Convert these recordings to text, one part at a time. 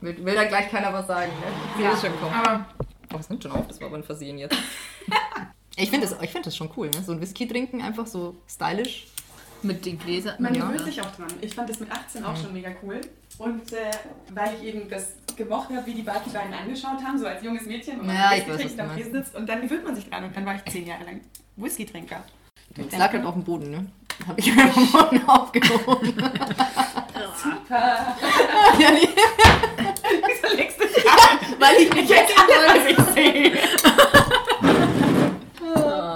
Will, will da gleich keiner was sagen, ne? Ja, ist schon kommen. aber Oh, es nimmt schon auf, das war aber ein Versehen jetzt. ich finde das, ich find das schon cool, ne? So ein Whisky trinken, einfach so stylisch. Mit den Gläsern. man ja. gewöhnt sich auch dran. Ich fand das mit 18 auch schon mega cool. Und äh, weil ich eben das gemocht habe, wie die Barkeeper einen angeschaut haben, so als junges Mädchen, und man Ja, ich Whisky weiß, trinkt am Tresen sitzt und dann gewöhnt man sich dran und dann war ich zehn Jahre lang Whisky-Trinker. Es lag halt auf dem Boden, ne? Hab ich mir am Boden aufgehoben. Super. ja, nee. Wieso legst du dich an? Weil ich Ich hätte anders als ich sehe.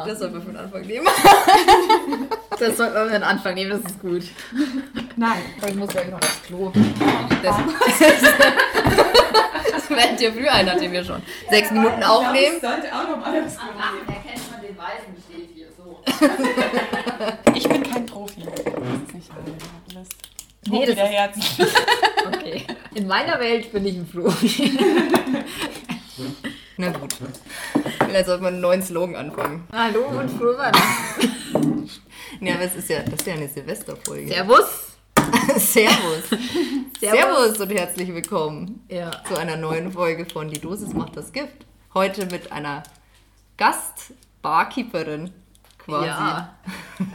Das sollten wir von Anfang nehmen. Das sollten wir für den Anfang nehmen, das ist gut. Nein. Aber ich muss gleich noch aufs Klo. Das, das während ihr früh ein, nachdem wir schon sechs Minuten Ich aufnehmen. sollte auch noch mal aufs Klo gehen. erkennt man den so. Ich bin kein Profi. Das ist nicht alles. Nee, Nee, das der Herzen. Okay. In meiner Welt bin ich ein Profi. Na gut. Vielleicht sollte man einen neuen Slogan anfangen. Hallo und frohe Weihnachten. Ja, aber es ist ja, das ist ja eine Silvesterfolge. Servus. Servus. Servus. Servus und herzlich willkommen Ja. zu einer neuen Folge von Die Dosis macht das Gift. Heute mit einer Gast-Barkeeperin quasi. Ja.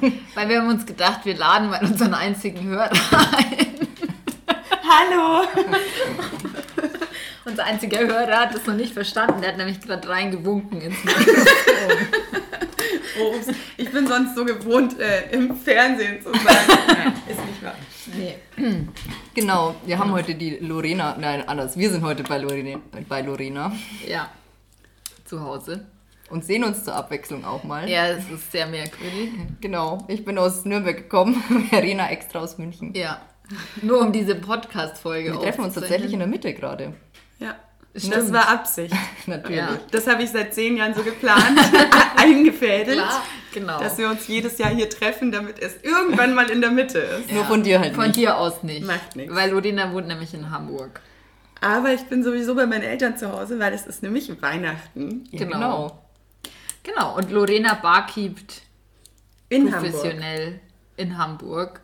Weil wir haben uns gedacht, wir laden mal unseren einzigen Hörer ein. Hallo. Unser einziger Hörer hat das noch nicht verstanden. Der hat nämlich gerade reingewunken ins Mikrofon. Oh. Ich bin sonst so gewohnt, äh, im Fernsehen zu sein. Nein, ist nicht wahr. Nee. Genau, wir haben heute die Lorena, nein, anders. Wir sind heute bei Lorena, bei Lorena Ja. Zu Hause. Und sehen uns zur Abwechslung auch mal. Ja, es ist sehr merkwürdig. Genau, ich bin aus Nürnberg gekommen, Verena extra aus München. Ja. Nur um diese Podcast-Folge Wir treffen uns tatsächlich in der Mitte gerade. Ja. Stimmt. Das war Absicht. Natürlich. Ja. Das habe ich seit zehn Jahren so geplant, eingefädelt, Klar, genau. dass wir uns jedes Jahr hier treffen, damit es irgendwann mal in der Mitte ist. Nur von dir halt Von nicht. dir aus nicht. Macht nichts. Weil Lorena wohnt nämlich in Hamburg. Aber ich bin sowieso bei meinen Eltern zu Hause, weil es ist nämlich Weihnachten Ja, Genau. genau. Genau. Und Lorena barkeept in Hamburg. professionell in Hamburg.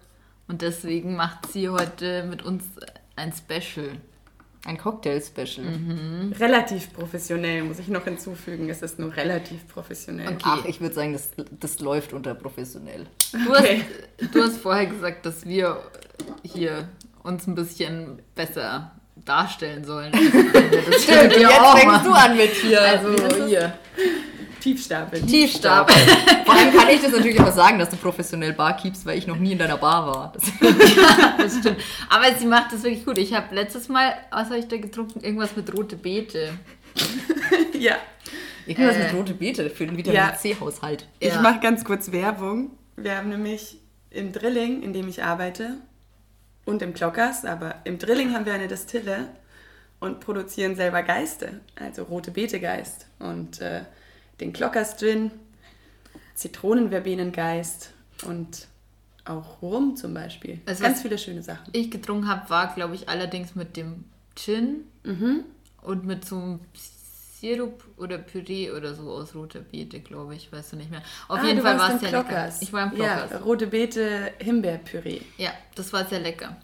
Und deswegen macht sie heute mit uns ein Special. Ein Cocktail-Special. Relativ professionell, muss ich noch hinzufügen. Es ist nur relativ professionell. Okay. Ach, ich würde sagen, das, das läuft unter professionell. Du, Okay. hast, du hast vorher gesagt, dass wir hier uns ein bisschen besser darstellen sollen. Das Stimmt, jetzt auch fängst du an mit hier. Also das? hier. Tiefstapel. Tiefstab. Vor allem kann ich das natürlich immer sagen, dass du professionell Bar keepst, weil ich noch nie in deiner Bar war. Das Das stimmt. Aber sie macht das wirklich gut. Ich habe letztes Mal, was habe ich da getrunken? Irgendwas mit rote Beete. Ja. Irgendwas Äh. mit rote Beete für den Vitamin Ja. C-Haushalt. Ich Ja. mache ganz kurz Werbung. Wir haben nämlich im Drilling, in dem ich arbeite, und im Klockers, aber im Drilling haben wir eine Distille und produzieren selber Geiste, also rote Beetegeist und äh, den Klockers Gin, Zitronenverbenengeist und auch Rum zum Beispiel. Also ganz viele schöne Sachen. Ich getrunken habe, war, glaube ich, allerdings mit dem Gin und mit so einem Sirup oder Püree oder so aus roter Beete, glaube ich. Weißt du nicht mehr. Auf Ah, jeden Fall war es sehr lecker. Klockers. Ich war im Klockers. Ja, rote Beete Himbeerpüree. Ja, das war sehr lecker.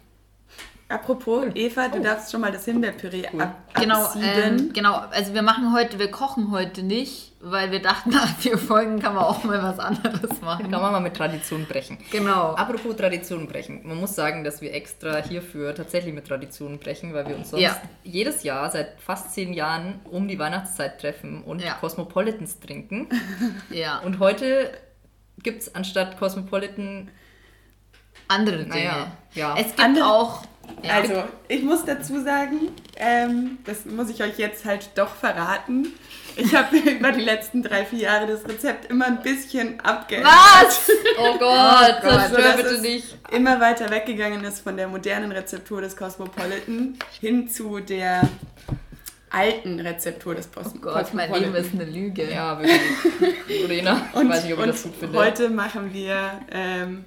Apropos, Eva, du darfst schon mal das Himbeerpüree ab Genau, absieden. ähm, genau. Also wir machen heute, wir kochen heute nicht, weil wir dachten, nach vier Folgen kann man auch mal was anderes machen. Kann man mal mit Tradition brechen. Genau. Apropos Tradition brechen. Man muss sagen, dass wir extra hierfür tatsächlich mit Traditionen brechen, weil wir uns sonst Ja. jedes Jahr seit fast zehn Jahren um die Weihnachtszeit treffen und Ja. Cosmopolitans trinken. Ja. Und heute gibt es anstatt Cosmopolitan, andere Dinge. naja, ja. Es gibt Andere- auch. Ja, Also, ich muss dazu sagen, ähm, das muss ich euch jetzt halt doch verraten. Ich habe über die letzten drei, vier Jahre das Rezept immer ein bisschen abgeändert. Was? Oh Gott, Gott, zerstör sodass bitte es nicht. Immer weiter weggegangen ist von der modernen Rezeptur des Cosmopolitan hin zu der alten Rezeptur des Pos Oh Gott, mein Leben ist eine Lüge. Ja, wirklich. Lorena, ich Und, weiß nicht, ob ich das gut finde. heute machen wir ähm,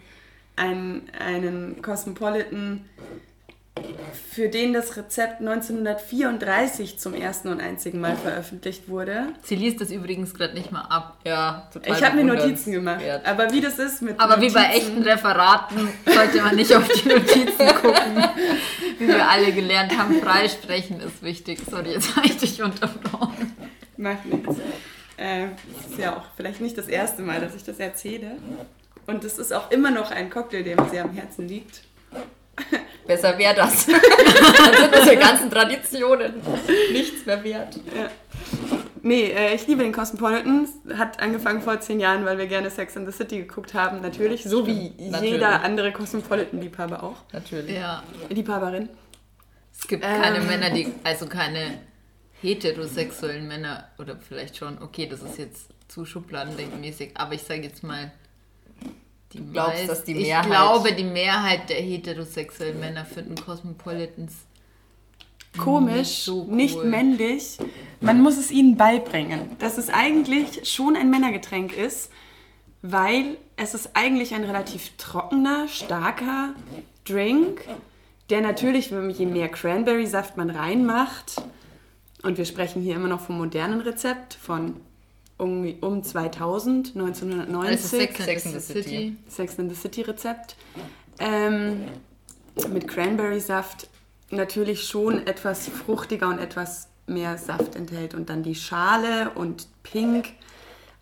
einen, einen Cosmopolitan für den das Rezept 1934 zum ersten und einzigen Mal veröffentlicht wurde. Sie liest das übrigens gerade nicht mal ab. Ja, total Ich habe mir. Notizen gemacht. Aber wie das ist mit Aber wie bei Notizen- echten Referaten sollte man nicht auf die Notizen gucken. Wie wir alle gelernt haben, freisprechen ist wichtig. Sorry, jetzt habe ich dich unterbrochen. Macht nichts. Äh, ist ja auch vielleicht nicht das erste Mal, dass ich das erzähle. Und es ist auch immer noch ein Cocktail, der mir sehr am Herzen liegt. Besser wäre das. Dann sind unsere ganzen Traditionen nichts mehr wert. Ja. Nee, äh, ich liebe den Cosmopolitan. Hat angefangen vor zehn Jahren, weil wir gerne Sex and the City geguckt haben, natürlich. So wie Natürlich. jeder andere Cosmopolitan-Liebhaber auch. Natürlich. Ja. Liebhaberin. Es gibt keine Ähm. Männer, die, also keine heterosexuellen Männer, oder vielleicht schon, okay, das ist jetzt zu schubladendenkmäßig, aber ich sage jetzt mal, die glaubst, meist- dass die Ich Mehrheit- glaube, die Mehrheit der heterosexuellen Männer finden Cosmopolitans Komisch, Nicht so cool. nicht männlich. Man muss es ihnen beibringen, dass es eigentlich schon ein Männergetränk ist, weil es ist eigentlich ein relativ trockener, starker Drink, der natürlich, wenn je mehr Cranberry-Saft man reinmacht, und wir sprechen hier immer noch vom modernen Rezept von um, um 2000, 1990. Also Sex, Sex and the City. Sex in the City Rezept. Ähm, mit Cranberry-Saft natürlich schon etwas fruchtiger und etwas mehr Saft enthält und dann die Schale und Pink.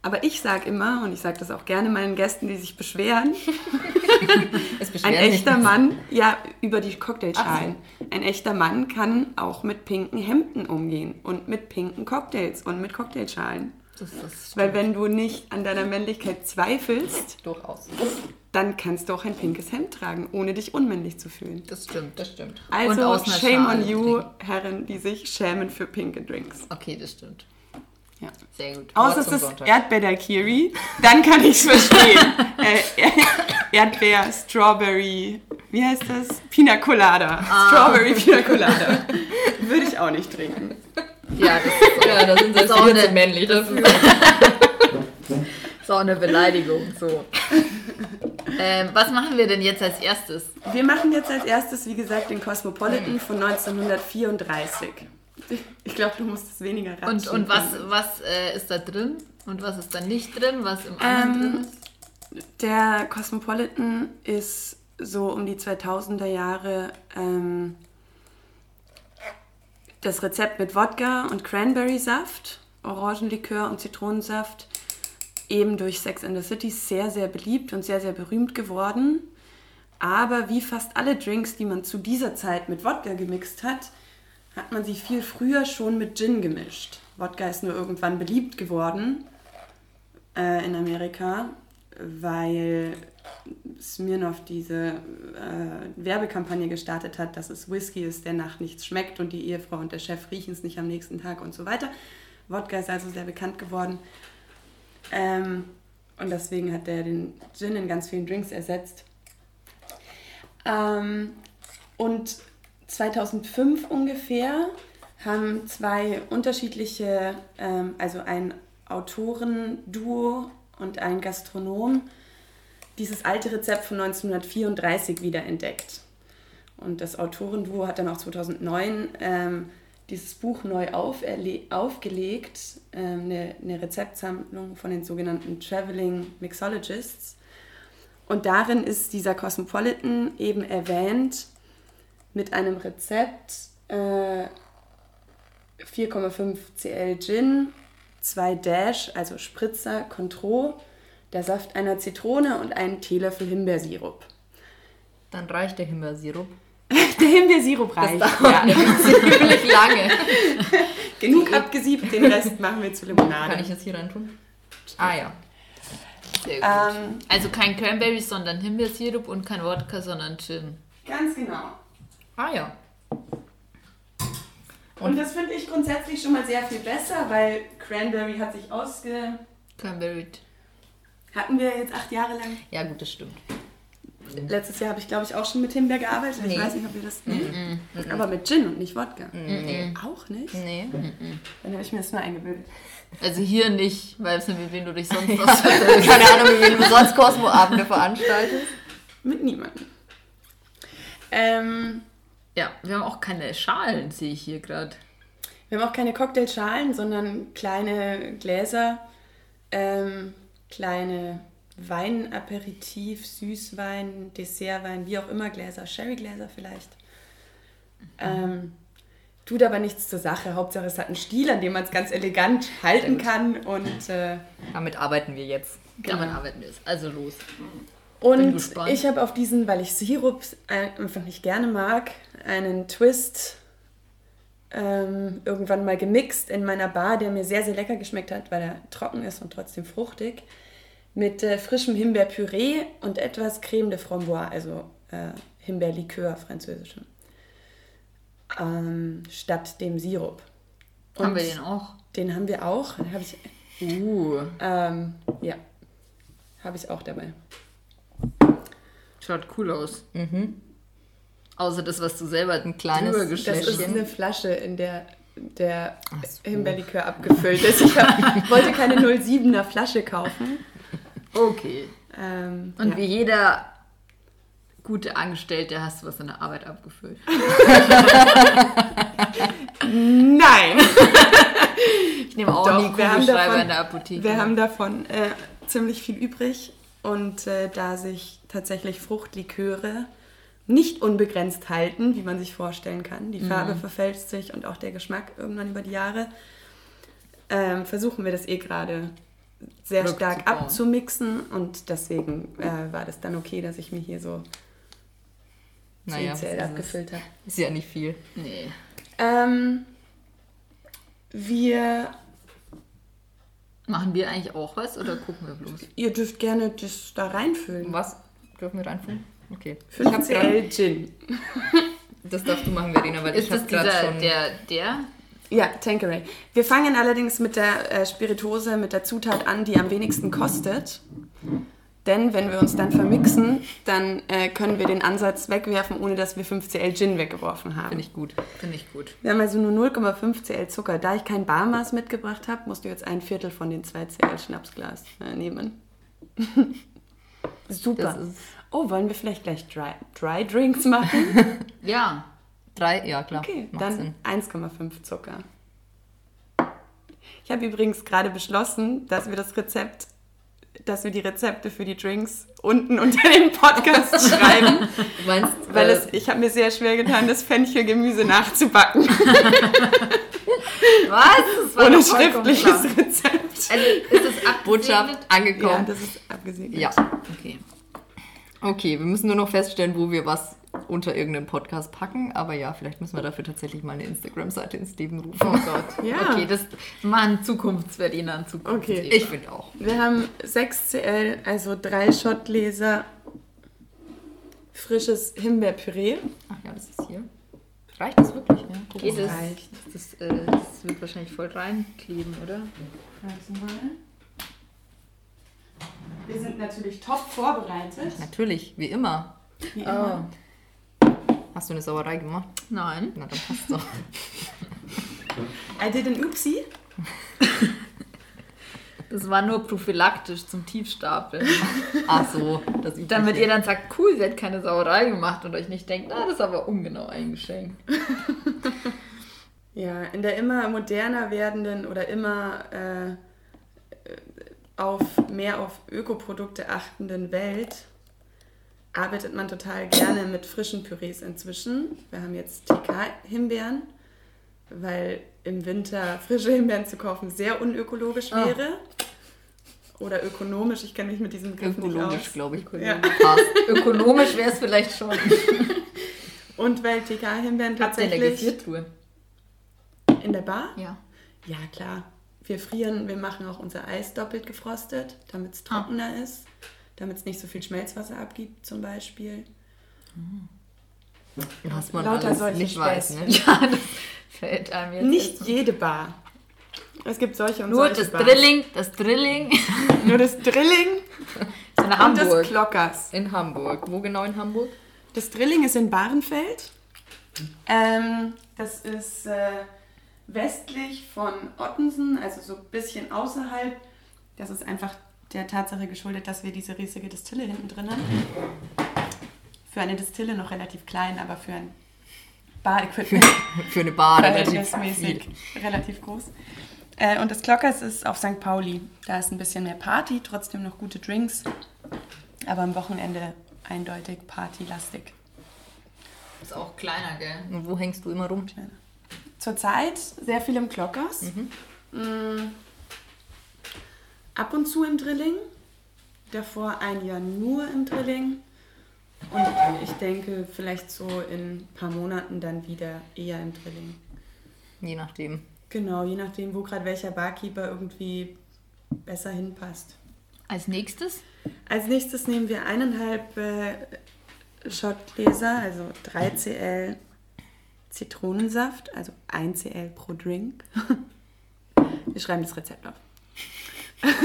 Aber ich sage immer, und ich sage das auch gerne meinen Gästen, die sich beschweren, Es ein echter nicht. Mann, ja, über die Cocktailschalen. Ein echter Mann kann auch mit pinken Hemden umgehen und mit pinken Cocktails und mit Cocktailschalen. Weil wenn du nicht an deiner Männlichkeit zweifelst, Durchaus. dann kannst du auch ein pinkes Hemd tragen, ohne dich unmännlich zu fühlen. das stimmt. Das stimmt. Also aus shame Schale on you, trinken. Herren, die sich schämen für pinke Drinks. Okay, das stimmt. Ja. Sehr gut. Außer es ist. Erdbeer-Daiquiri, dann kann ich es verstehen. äh, Erdbeer, Strawberry, wie heißt das? Pina Colada. Strawberry Pina Colada. Würde ich auch nicht trinken. Ja, das ist, Ja, da sind Das ist sie auch eine- männlich dafür. ist auch eine Beleidigung. So. ähm, was machen wir denn jetzt als erstes? Wir machen jetzt als erstes, wie gesagt, den Cosmopolitan von 1934. Ich glaube, du musst es weniger Und, ratschen. und was, was äh, ist da drin? Und was ist da nicht drin? Was im anderen Ähm, drin ist? Der Cosmopolitan ist so um die 2000er Jahre ähm, das Rezept mit Wodka und Cranberry-Saft, Orangenlikör und Zitronensaft, eben durch Sex and the City sehr, sehr beliebt und sehr, sehr berühmt geworden. Aber wie fast alle Drinks, die man zu dieser Zeit mit Wodka gemixt hat, hat man sie viel früher schon mit Gin gemischt. Wodka ist nur irgendwann beliebt geworden äh, in Amerika, weil Smirnoff diese äh, Werbekampagne gestartet hat, dass es Whisky ist, der nach nichts schmeckt und die Ehefrau und der Chef riechen es nicht am nächsten Tag und so weiter. Wodka ist also sehr bekannt geworden. Ähm, und deswegen hat er den Gin in ganz vielen Drinks ersetzt. Ähm, und 2005 ungefähr haben zwei unterschiedliche, ähm, also ein Autorenduo und ein Gastronom, dieses alte Rezept von 1934 wiederentdeckt. Und das Autorenduo hat dann auch 2009 ähm, dieses Buch neu aufgelegt, ähm, eine, eine Rezeptsammlung von den sogenannten Traveling Mixologists. Und darin ist dieser Cosmopolitan eben erwähnt mit einem Rezept äh, 4,5 Cl Gin, 2 Dash, also Spritzer, Contro, der Saft einer Zitrone und einen Teelöffel Himbeersirup. Dann reicht der Himbeersirup. Der Himbeersirup reicht. Das dauert Ja. ziemlich lange. Genug abgesiebt, den Rest machen wir zu Limonade. Kann ich das hier rein tun? Ah ja. Sehr gut. Ähm, also kein Cranberry, sondern Himbeersirup und kein Wodka, sondern Gin. ganz genau. Ah ja. Und das finde ich grundsätzlich schon mal sehr viel besser, weil Cranberry hat sich ausge... Cranberry. Hatten wir jetzt acht Jahre lang. Ja, gut, das stimmt. Letztes Jahr habe ich, glaube ich, auch schon mit Himbeer gearbeitet. Ich Nee. weiß nicht, ob ihr das... Nee? Aber mit Gin und nicht Wodka. Nee. Auch nicht? Nee. Dann habe ich mir das nur eingebildet. Also hier nicht, weil es mit wem du dich sonst was Keine Ahnung, wie wen du sonst Cosmo-Abende veranstaltest. Mit niemandem. Ähm, Ja, wir haben auch keine Schalen, sehe ich hier gerade. Wir haben auch keine Cocktailschalen, sondern kleine Gläser, ähm, kleine Weinaperitif, Süßwein, Dessertwein, wie auch immer Gläser, Sherrygläser vielleicht. Ähm, tut aber nichts zur Sache. Hauptsache es hat einen Stiel, an dem man es ganz elegant halten kann und äh, Damit arbeiten wir jetzt. Damit arbeiten wir jetzt. Also los. Und ich habe auf diesen, weil ich Sirup einfach nicht gerne mag, einen Twist ähm, irgendwann mal gemixt in meiner Bar, der mir sehr, sehr lecker geschmeckt hat, weil er trocken ist und trotzdem fruchtig. Mit äh, frischem Himbeerpüree und etwas Creme de Framboise, also äh, Himbeerlikör, französischem. Ähm, statt dem Sirup. haben Und wir den auch? Den haben wir auch. Den habe ich, Uh. ähm, ja, habe ich auch dabei. Schaut cool aus. Außer das, was du selber Ein kleines drüber Das ist eine Flasche, in der der so. Himbeerlikör abgefüllt ist. Ich hab, wollte keine 07er Flasche kaufen. Okay. Ähm, Und ja. wie jeder gute Angestellte hast du was in der Arbeit abgefüllt. Nein! Ich nehme auch Doch, nie Kugelschreiber davon- in der Apotheke. Wir haben davon äh, ziemlich viel übrig. Und äh, da sich tatsächlich Fruchtliköre nicht unbegrenzt halten, wie man sich vorstellen kann, Mhm. die Farbe verfälscht sich und auch der Geschmack irgendwann über die Jahre, ähm, versuchen wir das eh gerade sehr stark Rückzubauen. abzumixen. Und deswegen äh, war das dann okay, dass ich mir hier so Naja, 10 CL abgefüllt habe. Ist ja nicht viel. nee. Ähm, wir, Machen wir eigentlich auch was oder gucken wir bloß? ihr dürft gerne das da reinfüllen. Was? Dürfen wir reinfüllen? Okay. 5 Ich hab grad- CL Gin. Das darfst du machen, Verena, weil Ist ich das habe gerade dieser, schon... der, der? Ja, Tanqueray. Wir fangen allerdings mit der äh, Spirituose, mit der Zutat an, die am wenigsten kostet. Denn wenn wir uns dann vermixen, dann äh, können wir den Ansatz wegwerfen, ohne dass wir 5 CL Gin weggeworfen haben. Finde ich gut. Finde ich gut. Wir haben also nur 0,5 CL Zucker. Da ich kein Barmaß mitgebracht habe, musst du jetzt ein Viertel von den 2 CL Schnapsglas äh, nehmen. Super. Oh, wollen wir vielleicht gleich Dry, Dry Drinks machen? Ja. Drei, ja klar. Okay, dann Sinn. 1,5 Zucker. Ich habe übrigens gerade beschlossen, dass wir das Rezept, dass wir die Rezepte für die Drinks unten unter den Podcast schreiben, Du meinst, weil äh, es, ich habe mir sehr schwer getan, das Fenchelgemüse nachzubacken, Was? Das war ohne schriftliches klar. Rezept. Also ist es abgesegnet? Botschaft Ja, angekommen. das ist abgesegnet. Ja. Okay. Okay, wir müssen nur noch feststellen, wo wir was unter irgendeinen Podcast packen. Aber ja, vielleicht müssen wir dafür tatsächlich mal eine Instagram-Seite ins Leben rufen. Oh Gott. Ja. Okay, das machen Zukunftsberliner in Zukunft. Okay. Ich finde auch. Wir haben 6 CL, also drei Schottgläser frisches Himbeerpüree. Ach ja, das ist hier. Reicht das wirklich? Ja, guck Geht mal. es? reicht. Das, äh, das wird wahrscheinlich voll reinkleben, oder? Mal. Wir sind natürlich top vorbereitet. Natürlich, wie immer. Wie immer. Hast du eine Sauerei gemacht? Nein. Na, dann passt doch. I did an Oopsie. Das war nur prophylaktisch zum Tiefstapeln. Ach so, das. Damit ihr dann sagt, cool, sie hat keine Sauerei gemacht und euch nicht denkt, na, das ist aber ungenau eingeschenkt. Ja, in der immer moderner werdenden oder immer äh, auf mehr auf Ökoprodukte achtenden Welt arbeitet man total gerne mit frischen Pürees inzwischen. Wir haben jetzt TK-Himbeeren, weil im Winter frische Himbeeren zu kaufen sehr unökologisch Ah. wäre. Oder ökonomisch, ich kenne mich mit diesem Begriff ökologisch, aus. glaube ich. Ja. Ökonomisch wäre es vielleicht schon. Und weil TK-Himbeeren Habt ihr in der tatsächlich Gefriertruhe? in der Bar Ja. Ja, klar. Wir frieren, wir machen auch unser Eis doppelt gefrostet, damit es trockener ist, damit es nicht so viel Schmelzwasser abgibt zum Beispiel. Was man Lauter solche nicht weiß, ne? Ja, das fällt einem jetzt. Nicht erst- jede Bar. Es gibt solche und Nur solche das Bars. Drilling, das Drilling Nur das Drilling in und das Hamburg. Klockers. In Hamburg. Wo genau in Hamburg? Das Drilling ist in Bahrenfeld. Ähm, das ist äh, westlich von Ottensen, also so ein bisschen außerhalb. Das ist einfach der Tatsache geschuldet, dass wir diese riesige Distille hinten drin haben. Für eine Distille noch relativ klein, aber für ein Bar-Equipment. Für eine Bar relativ relativ groß. Äh, und das Glockers ist auf St. Pauli. Da ist ein bisschen mehr Party, trotzdem noch gute Drinks. Aber am Wochenende eindeutig partylastig. Ist auch kleiner, gell? Und wo hängst du immer rum? Zurzeit sehr viel im Glockers. Mm. Ab und zu im Drilling. Davor ein Jahr nur im Drilling. Und ich denke, vielleicht so in ein paar Monaten dann wieder eher im Drilling. Je nachdem. Genau, je nachdem, wo gerade welcher Barkeeper irgendwie besser hinpasst. Als nächstes? Als nächstes nehmen wir eineinhalb äh, Shotgläser, also 3 Cl Zitronensaft, also 1 Cl pro Drink. Wir schreiben das Rezept auf.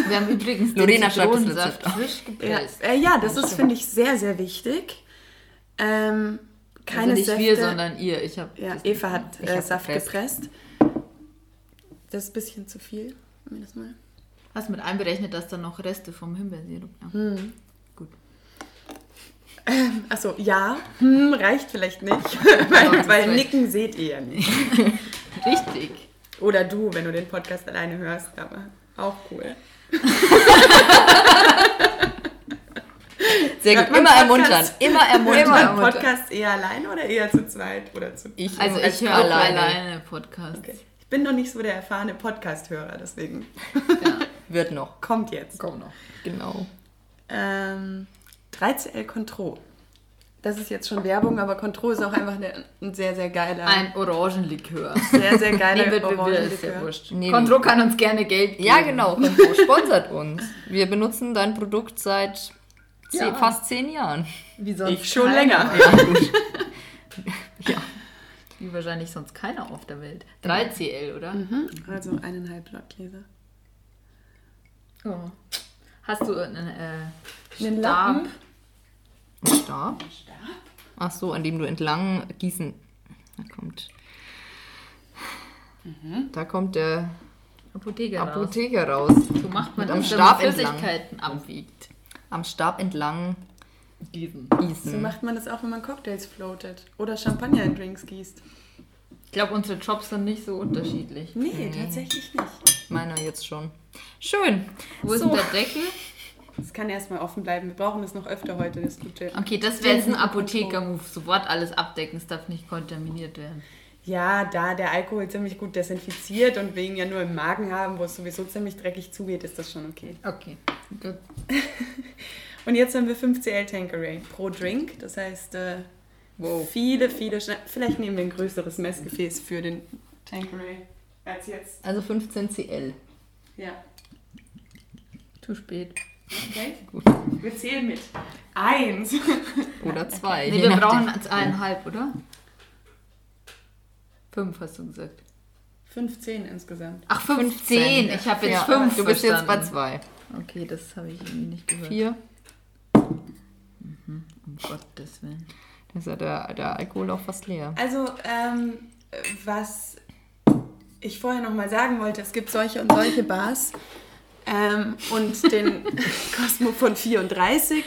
Wir haben übrigens Lorena schreibt das Rezept frisch Ja, gepresst. äh, ja das ist, finde ich, sehr, sehr wichtig. Ähm, keine also nicht Säfte. wir, sondern ihr. Ich habe Ja, Eva hat Ich äh, hab Saft gepresst. gepresst. Das ist ein bisschen zu viel. Wir das mal. Hast mit einberechnet, dass da noch Reste vom Himbeersirup ja. Gut. Achso, ja, hm, reicht vielleicht nicht, weil, weil. Nicken seht ihr ja nicht. Richtig. Oder du, wenn du den Podcast alleine hörst, aber auch cool. Sehr gut. Immer Podcast? ermuntern. Immer ermuntern. Immer Mutter. Podcast eher allein oder eher zu zweit oder zu Ich Also als ich höre auch alleine. alleine Podcasts. Okay. Ich bin noch nicht so der erfahrene Podcast-Hörer, deswegen Ja. Wird noch. kommt jetzt. Komm noch. Genau. Ähm, 3CL Contro. Das ist jetzt schon Werbung, aber Contro ist auch einfach eine, ein sehr, sehr geiler, Ein Orangenlikör. sehr, sehr geiler Nee, ja Orangenlikör. wurscht. Nee, Contro kann uns gerne Geld geben. Ja, genau. Konto sponsert uns. Wir benutzen dein Produkt seit Ja. fast zehn Jahren. Wie sonst Ich schon länger. Ja, gut. ja. Wie wahrscheinlich sonst keiner auf der Welt. 3CL, oder? Mhm. Also eineinhalb Lottgläser. Oh. Hast du einen äh, Einen Stab? Lappen? Ein Stab? Ach so, an dem du entlang gießen. Da kommt. Da kommt der Apotheker raus. Apotheker raus. So macht man am Stab man entlang. Flüssigkeiten abwiegt. Am Stab entlang Gießen. gießen. So macht man das auch, wenn man Cocktails floatet. Oder Champagner in Drinks gießt. Ich glaube, unsere Jobs sind nicht so unterschiedlich. Nee, tatsächlich nicht. Meiner jetzt schon. Schön. Wo ist So. denn der Deckel? Das kann erstmal offen bleiben. Wir brauchen das noch öfter heute, das gute. Okay, das wäre jetzt ein Apotheker-Move. Sofort alles abdecken, es darf nicht kontaminiert werden. Ja, da der Alkohol ziemlich gut desinfiziert und ihn ja nur im Magen haben, wo es sowieso ziemlich dreckig zugeht, ist das schon okay. Okay, gut. Und jetzt haben wir 5 CL Tanqueray pro Drink. Das heißt, äh, viele, viele, Schna- vielleicht nehmen wir ein größeres Messgefäß für den Tanqueray als jetzt. Also 15 CL. Ja, Zu spät. Okay. Wir zählen mit. Eins. Oder zwei. Nee, wir brauchen eineinhalb, oder? Fünf, hast du gesagt. 15 insgesamt. Ach, 15. Ich habe jetzt Ja, fünf Du bist jetzt bei verstanden. zwei. Okay, das habe ich irgendwie nicht gehört. Vier. Um Gottes Willen. Da ist ja der, der Alkohol auch fast leer. Also, ähm, was ich vorher noch mal sagen wollte, es gibt solche und solche Bars. Ähm, und den Cosmo von 34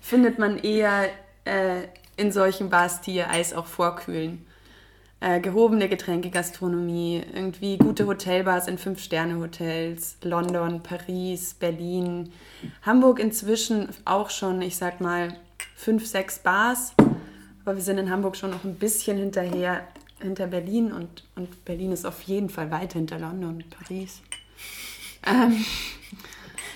findet man eher äh, in solchen Bars, die ihr Eis auch vorkühlen. Äh, gehobene Getränke, Gastronomie, irgendwie gute Hotelbars in Fünf-Sterne-Hotels, London, Paris, Berlin, Hamburg inzwischen auch schon, ich sag mal, fünf, sechs Bars. Aber wir sind in Hamburg schon noch ein bisschen hinterher, hinter Berlin und, und Berlin ist auf jeden Fall weit hinter London und Paris. Ähm,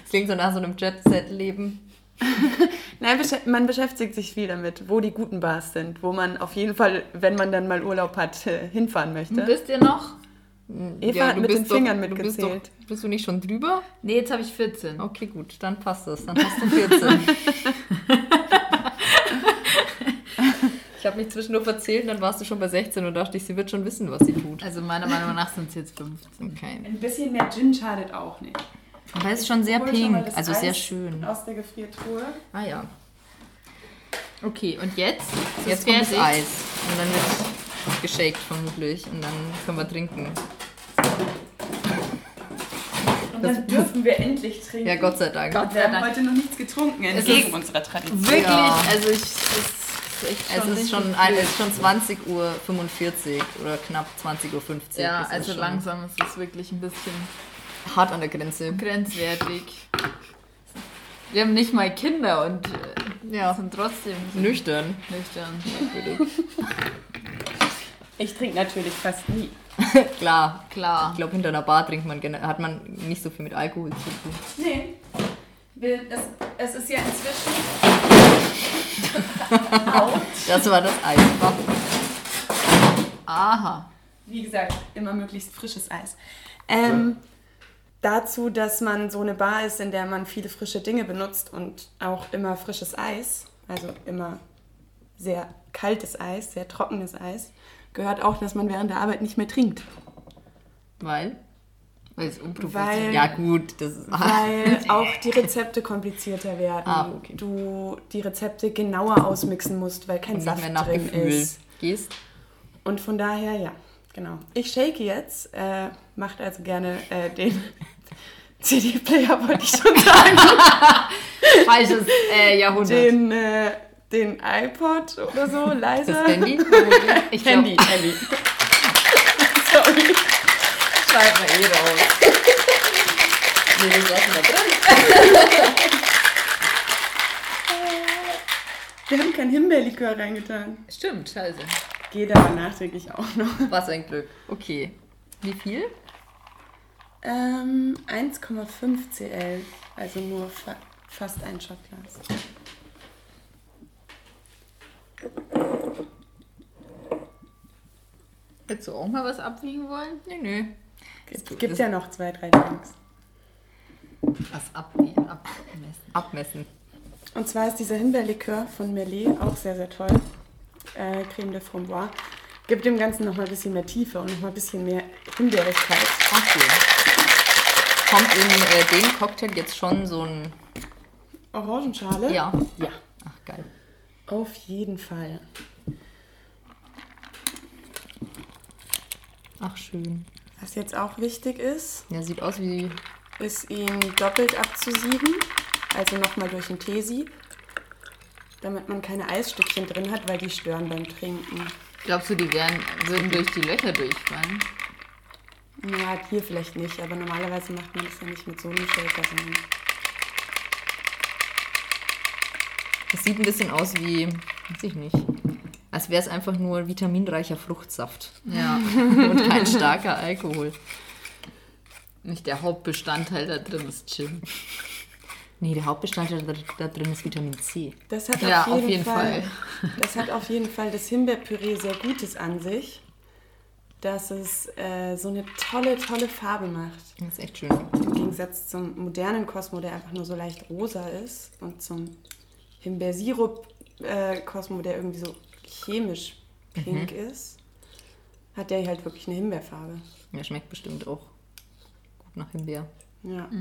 Das klingt so nach so einem Jet-Set-Leben. Nein, man beschäftigt sich viel damit, wo die guten Bars sind, wo man auf jeden Fall, wenn man dann mal Urlaub hat, äh, hinfahren möchte. Wisst ihr noch? Eva hat du mit den bist doch- Fingern Du bist, doch, mitgezählt. bist du nicht schon drüber? Nee, jetzt habe ich 14. Okay, gut, dann passt das. Dann hast du 14. ich habe mich zwischendurch verzählt und dann warst du schon bei 16 und dachte ich, sie wird schon wissen, was sie tut. Also meiner Meinung nach sind es jetzt 15. Okay. Ein bisschen mehr Gin schadet auch nicht. Aber es ist schon sehr schon pink, das also sehr Eis schön. Aus der Gefriertruhe. Ah ja. Okay, und jetzt? Es Jetzt kommt das? Eis. Und dann wird geshakt vermutlich. Und dann können wir trinken. Und dann dürfen wir endlich trinken. Ja, Gott sei Dank. Gott Wir sei haben Dank. heute noch nichts getrunken, Es entgegen ist unserer Tradition. Wirklich, Ja. also ich, es ist echt Es ist schon, es ist schon 20.45 Uhr oder knapp 20.50 Uhr. Ja, ist also schon langsam ist es wirklich ein bisschen Hart an der Grenze. grenzwertig. Wir haben nicht mal Kinder und äh, Ja. sind trotzdem Nüchtern. nüchtern. Ich trinke natürlich fast nie. Klar. Klar. Ich glaube, hinter einer Bar trinkt man, hat man nicht so viel mit Alkohol zu tun. Nee. Wir, das, es ist ja inzwischen. Das war das Eis. Aha. Wie gesagt, immer möglichst frisches Eis. Ähm, dazu, dass man so eine Bar ist, in der man viele frische Dinge benutzt und auch immer frisches Eis, also immer sehr kaltes Eis, sehr trockenes Eis, gehört auch, dass man während der Arbeit nicht mehr trinkt. Weil? Weil es unprofessionell Weil- Ja, gut. Das ist, Weil auch die Rezepte komplizierter werden. Ah, okay. Du die Rezepte genauer ausmixen musst, weil kein mehr Saft nach drin Gefühl ist. gehst. Und von daher, ja, genau. Ich shake jetzt, äh, macht also gerne äh, den CD-Player, wollte ich schon sagen, Falsches äh, Jahrhundert. den, äh, den iPod oder so, leiser. Das Handy? Ich Handy, Handy. Schreibt man eh raus. Nee, das lassen wir drin. Wir haben kein Himbeerlikör reingetan. Stimmt, scheiße. Geht aber nachträglich auch noch. Was ein Glück. Okay. Wie viel? Ähm, 1,5 CL, also nur fa fast ein Shotglas. Hättest du auch mal was abwiegen wollen? Nö, nö. Es gibt ja noch zwei, drei Drinks. Was abwiegen? Abmessen. Abmessen. Und zwar ist dieser Himbeerlikör von Merlet auch sehr, sehr toll. Äh, Creme de Framboise. Gibt dem Ganzen noch mal ein bisschen mehr Tiefe und noch mal ein bisschen mehr Himbeerigkeit. Okay. Kommt in äh, dem Cocktail jetzt schon so ein. Orangenschale? Ja. Ja. Ach, geil. Auf jeden Fall. Ach, schön. Was jetzt auch wichtig ist, Ja, sieht aus wie. ist ihn doppelt abzusieben. Also nochmal durch ein Teesieb. Damit man keine Eisstückchen drin hat, weil die stören beim Trinken. Glaubst du, die wären, würden durch die Löcher durchfallen? Ja, hier vielleicht nicht, aber normalerweise macht man das ja nicht mit so einem Shaker, sondern Das sieht ein bisschen aus wie. Weiß ich nicht. Als wäre es einfach nur vitaminreicher Fruchtsaft. Ja. Und kein starker Alkohol. Nicht der Hauptbestandteil da drin ist Gin. Nee, der Hauptbestandteil da, da drin ist Vitamin C. Das hat Ja, auf jeden, auf jeden Fall, Fall. Das hat auf jeden Fall das Himbeerpüree sehr Gutes an sich, dass es äh, so eine tolle, tolle Farbe macht. Das ist echt schön. Im Gegensatz zum modernen Cosmo, der einfach nur so leicht rosa ist und zum Himbeersirup-Cosmo, der irgendwie so chemisch pink ist, hat der halt wirklich eine Himbeerfarbe. Ja, schmeckt bestimmt auch gut nach Himbeer. Ja.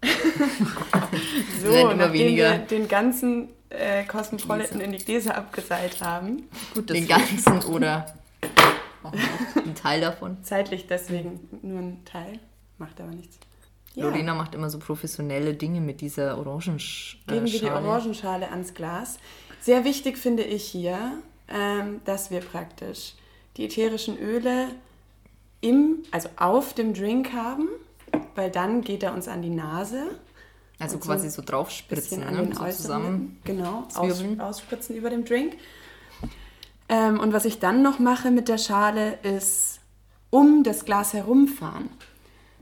werden so, immer nachdem weniger. wir den ganzen äh, Cosmopolitan in die Gläser abgeseilt haben, Gut, Den ganzen oder ein Teil davon. zeitlich deswegen nur ein Teil, macht aber nichts. Ja. Lorena macht immer so professionelle Dinge mit dieser Orangensch äh, Geben wir die Schale. Orangenschale ans Glas. Sehr wichtig finde ich hier, ähm, dass wir praktisch die ätherischen Öle im, also auf dem Drink haben, weil dann geht er uns an die Nase. Also so quasi ein so draufspritzen, bisschen an ne? den so zusammen. Genau, aus, ausspritzen über dem Drink. Ähm, und was ich dann noch mache mit der Schale, ist um das Glas herumfahren.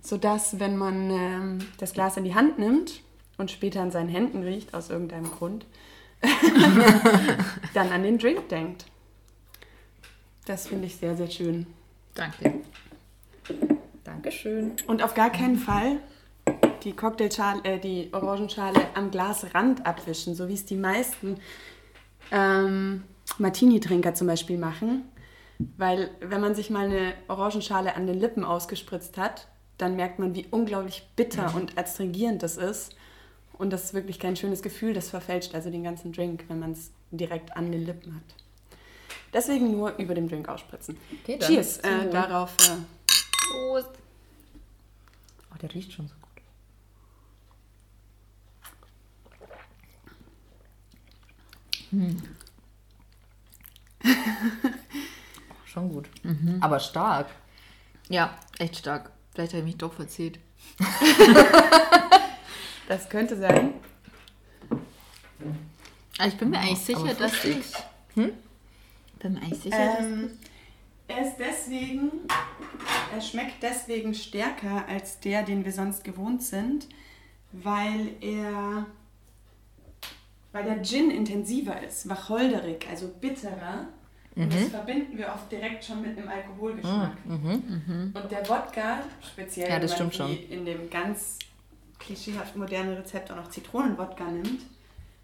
Sodass, wenn man ähm, das Glas in die Hand nimmt und später an seinen Händen riecht, aus irgendeinem Grund, dann an den Drink denkt. Das finde ich sehr, sehr schön. Danke. Dankeschön. Und auf gar keinen Fall die Cocktailschale, äh, die Orangenschale am Glasrand abwischen, so wie es die meisten ähm, Martini-Trinker zum Beispiel machen. Weil wenn man sich mal eine Orangenschale an den Lippen ausgespritzt hat, dann merkt man, wie unglaublich bitter und astringierend das ist. Und das ist wirklich kein schönes Gefühl. Das verfälscht also den ganzen Drink, wenn man es direkt an den Lippen hat. Deswegen nur über dem Drink ausspritzen. Okay, dann Cheers äh, darauf. Äh, Prost. Oh, der riecht schon so gut. Schon gut. Mhm. Aber stark. Ja, echt stark. Vielleicht habe ich mich doch verzählt. Das könnte sein. Aber ich bin mir eigentlich sicher, aber dass fruchtig. ich. Hm? Bin mir eigentlich sicher, Ähm, er ist deswegen, er schmeckt deswegen stärker als der, den wir sonst gewohnt sind, weil er, weil der Gin intensiver ist, wacholderig, also bitterer. Und das verbinden wir oft direkt schon mit einem Alkoholgeschmack. Und der Wodka, speziell Ja, in dem ganz klischeehaft modernen Rezept auch noch Zitronenwodka nimmt.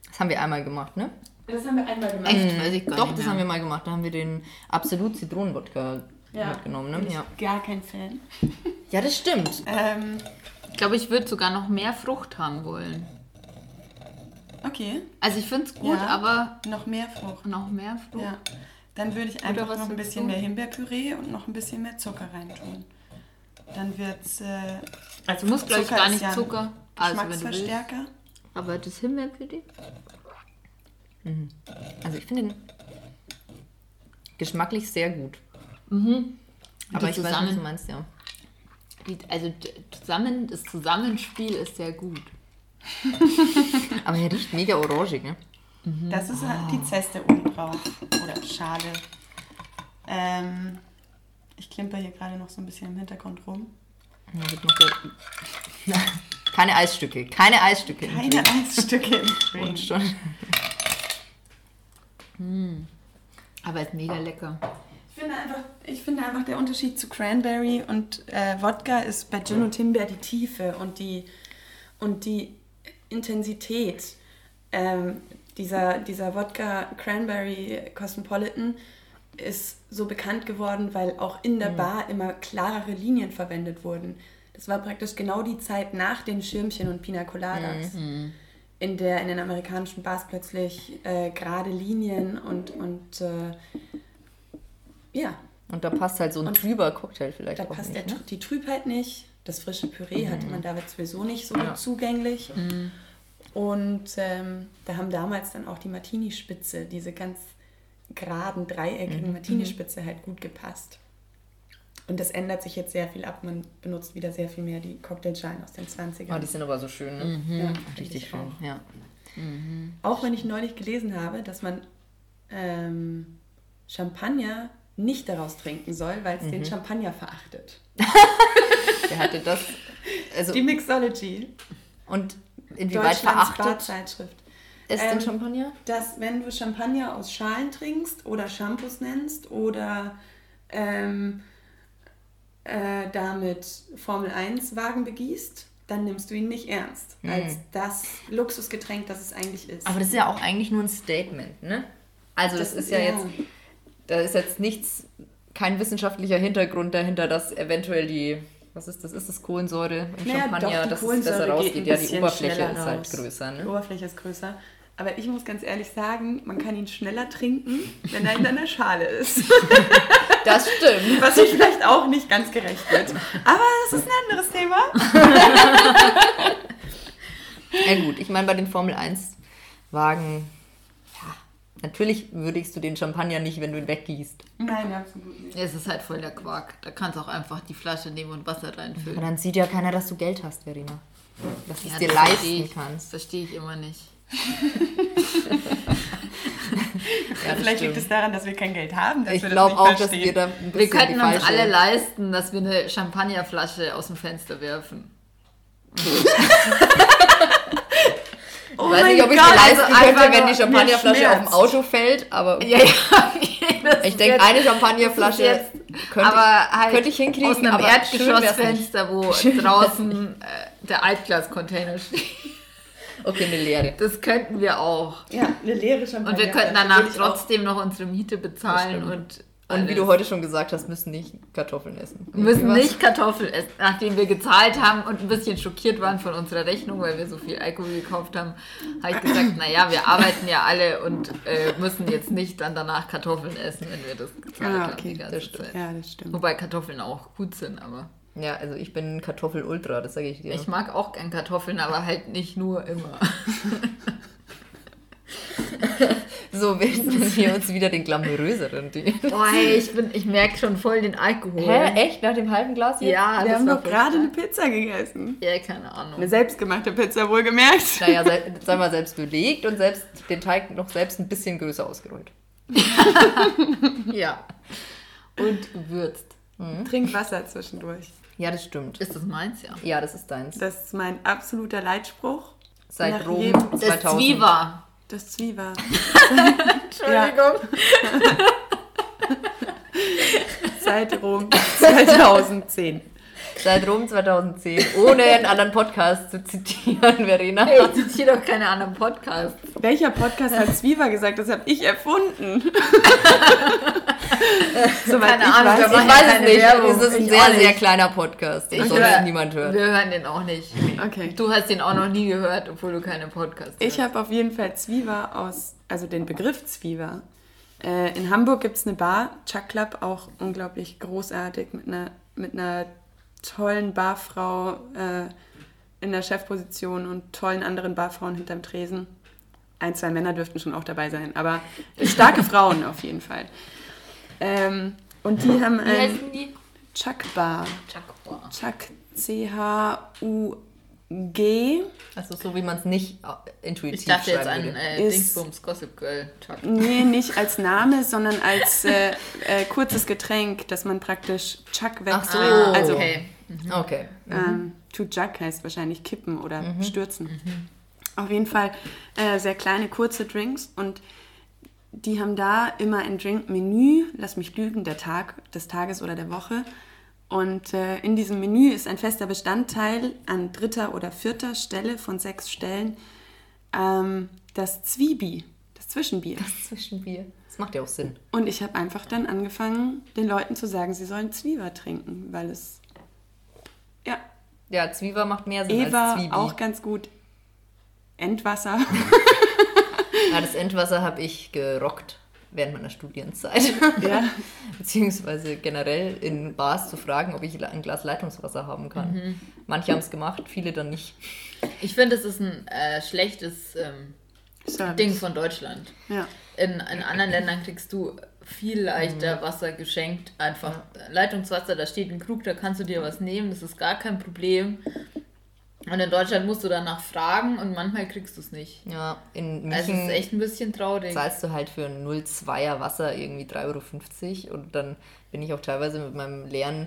Das haben wir einmal gemacht, ne? Das haben wir einmal gemacht. Echt? Weiß ich gar Doch, nicht das mehr. haben wir mal gemacht. Da haben wir den absolut Zitronenwodka Ja. mitgenommen, Bin ne? ich Ja. gar kein Fan. ja, das stimmt. Ähm, Ich glaube, ich würde sogar noch mehr Frucht haben wollen. okay, Also ich finde es gut, Ja. aber noch mehr Frucht. noch mehr Frucht. Ja. Dann würde ich einfach noch ein bisschen mehr Himbeerpüree und noch ein bisschen mehr Zucker reintun. Dann wird es. Äh, Also muss, glaube ich, Zucker gar nicht ja Zucker. Also du willst. Geschmacksverstärker. Aber das Himbeerpüree? Also ich finde den geschmacklich sehr gut. Aber Die ich weiß, was du zusammen- meinst, ja. Die, also zusammen, das Zusammenspiel ist sehr gut. Aber er riecht mega orangig, ne? Das ist halt die Zeste oben drauf. Oder Schale. Ähm, ich klimper hier gerade noch so ein bisschen im Hintergrund rum. Ja, wird noch. Keine Eisstücke, keine Eisstücke. Keine. Eisstücke im. Und schon. Aber ist mega lecker. Ich finde, einfach, ich finde einfach, der Unterschied zu Cranberry und äh, Wodka ist bei Gin und Himbeer die Tiefe und die, und die Intensität. Ähm, dieser, dieser Wodka Cranberry Cosmopolitan ist so bekannt geworden, weil auch in der Bar immer klarere Linien verwendet wurden. Das war praktisch genau die Zeit nach den Schirmchen und Pina Coladas, in der in den amerikanischen Bars plötzlich äh, gerade Linien und, und äh, ja, Und da passt halt so ein Und trüber Cocktail vielleicht da auch passt nicht, der, ne? die Trübheit nicht. Das frische Püree hatte man da sowieso nicht so Ja. zugänglich. Und ähm, da haben damals dann auch die Martini-Spitze, diese ganz geraden, dreieckigen Martini-Spitze halt gut gepasst. Und das ändert sich jetzt sehr viel ab. Man benutzt wieder sehr viel mehr die Cocktailschalen aus den 20ern. Oh, die sind aber so schön, ne? ja, Richtig schön, auch. ja. Auch wenn ich neulich gelesen habe, dass man ähm, Champagner nicht daraus trinken soll, weil es den Champagner verachtet. Der hatte das. Also, Die Mixology. und inwieweit Deutschlands verachtet Es Ähm, den Champagner? Dass wenn du Champagner aus Schalen trinkst oder Shampoos nennst oder ähm, äh, damit Formel 1 Wagen begießt, dann nimmst du ihn nicht ernst. Als das Luxusgetränk, das es eigentlich ist. Aber das ist ja auch eigentlich nur ein Statement, ne? Also das, ist ja, jetzt, da ist jetzt nichts, kein wissenschaftlicher Hintergrund dahinter, dass eventuell die, was ist das, ist das Kohlensäure im Naja, Champagner, doch, die dass es besser geht rausgeht. Ja, die Oberfläche ist halt raus. größer, Die ne? Oberfläche ist größer. Aber ich muss ganz ehrlich sagen, man kann ihn schneller trinken, wenn er in einer Schale ist. Das stimmt. Was sich vielleicht auch nicht ganz gerecht wird. Aber das ist ein anderes Thema. Ja gut, ich meine bei den Formel 1 Wagen, ja, natürlich würdigst du den Champagner nicht, wenn du ihn weggießt. Nein, absolut nicht. Es ist halt voll der Quark. Da kannst du auch einfach die Flasche nehmen und Wasser reinfüllen. dann sieht ja keiner, dass du Geld hast, Verena. Dass du es Ja, dir das leisten verstehe ich. kannst. Verstehe ich immer nicht. Ja, Vielleicht liegt stimmt. es daran, dass wir kein Geld haben. Dass Ich glaube auch, dass verstehen. wir da ein bisschen Wir könnten die uns falsche- alle leisten, dass wir eine Champagnerflasche aus dem Fenster werfen. Oh Ich weiß nicht, ob ich mir leisten also könnte, einfach wenn die Champagnerflasche auf dem. Auto fällt, aber Ja, ja. das ich denke, jetzt- eine Champagnerflasche ist könnte, aber halt könnte ich hinkriegen, aus einem. Erdgeschossfenster, wo draußen äh, der Altglas-Container steht. Okay, eine leere. Das könnten wir auch. Ja, eine leere Champagner. Und wir könnten danach trotzdem noch unsere Miete bezahlen und Und wie du heute schon gesagt hast, müssen nicht Kartoffeln essen. Wir müssen Was? nicht Kartoffeln essen. Nachdem wir gezahlt haben und ein bisschen schockiert waren von unserer Rechnung, weil wir so viel Alkohol gekauft haben, habe ich gesagt, naja, wir arbeiten ja alle und äh, müssen jetzt nicht dann danach Kartoffeln essen, wenn wir das gezahlt Ah, haben. okay, die ganze. Zeit. Ja, das stimmt. Wobei Kartoffeln auch gut sind, aber Ja, also ich bin Kartoffel-Ultra, das sage ich dir. ich mag auch gern Kartoffeln, aber halt nicht nur immer. so, widmen wir uns wieder den glamouröseren Dingen. Boah, hey, ich, bin- ich merke schon voll den Alkohol. Hä? Echt? Nach dem halben Glas jetzt? Ja, Wir das haben doch gerade eine Pizza gegessen. Ja, keine Ahnung. Eine selbstgemachte Pizza wohlgemerkt. Naja, sei, sei mal selbst belegt und selbst den Teig noch selbst ein bisschen größer ausgerollt. Ja. Und gewürzt. Trink Wasser zwischendurch. Ja, das stimmt. Ist das meins, ja? Ja, das ist deins. Das ist mein absoluter Leitspruch. Seit nach Rom jedem- Das 2000. Zwieber. Das Zwieber. Entschuldigung. Seit Rom 2010. Seit Rom 2010. Ohne einen anderen Podcast zu zitieren, Verena. Hey, ich zitiere doch keine anderen Podcasts. Welcher Podcast hat Zwieber gesagt? Das habe ich erfunden. Soweit Keine ich Ahnung, weiß. Ich weiß es nicht. Werbung. Es ist ein Ich sehr, sehr kleiner Podcast, den Ich hör- niemand hört. Wir hören den auch nicht. Okay. Du hast den auch noch nie gehört, obwohl du keine Podcasts Ich hörst. habe auf jeden Fall Zwieber aus, also den Begriff Zwieber. Äh, in Hamburg gibt es eine Bar, Chuck Club, auch unglaublich großartig, mit einer, mit einer tollen Barfrau äh, in der Chefposition und tollen anderen Barfrauen hinterm Tresen. Ein, zwei Männer dürften schon auch dabei sein, aber starke Frauen auf jeden Fall. Ähm, und die haben Wie ein heißen die? Chuck Bar. Chakwa. Chuck C-H-U-G. Also so wie man es nicht äh, intuitiv Ich dachte jetzt an äh, Ist- Dingsbums Gossip Girl. Chuck. Nee, nicht als Name, sondern als äh, äh, kurzes Getränk, das man praktisch Chuck weg. Ach so. Also okay. Okay. ähm, to Chuck heißt wahrscheinlich kippen oder stürzen. Auf jeden Fall äh, sehr kleine, kurze Drinks und die haben da immer ein Drink-Menü, lass mich lügen, der Tag des Tages oder der Woche. Und äh, in diesem Menü ist ein fester Bestandteil an dritter oder vierter Stelle von sechs Stellen ähm, das Zwiebi, das Zwischenbier. Zwischenbier. Das macht ja auch Sinn. Und ich habe einfach dann angefangen, den Leuten zu sagen, sie sollen Zwieber trinken, weil es. Ja, Ja, Zwieber macht mehr Sinn Eva als Zwiebel. auch ganz gut. Endwasser. Ja, das Endwasser habe ich gerockt während meiner Studienzeit. ja. Beziehungsweise generell in Bars zu fragen, ob ich ein Glas Leitungswasser haben kann. Mhm. Manche haben es gemacht, viele dann nicht. Ich finde, das ist ein äh, schlechtes ähm. Ding von Deutschland. Ja. In, in anderen Ländern kriegst du viel leichter Wasser geschenkt. Einfach Leitungswasser, da steht ein Krug, da kannst du dir was nehmen, das ist gar kein Problem. Und in Deutschland musst du danach fragen und manchmal kriegst du es nicht. Ja, in Also es München ist echt ein bisschen traurig. zahlst du halt für ein 0,2er Wasser irgendwie 3,50 Euro und dann bin ich auch teilweise mit meinem leeren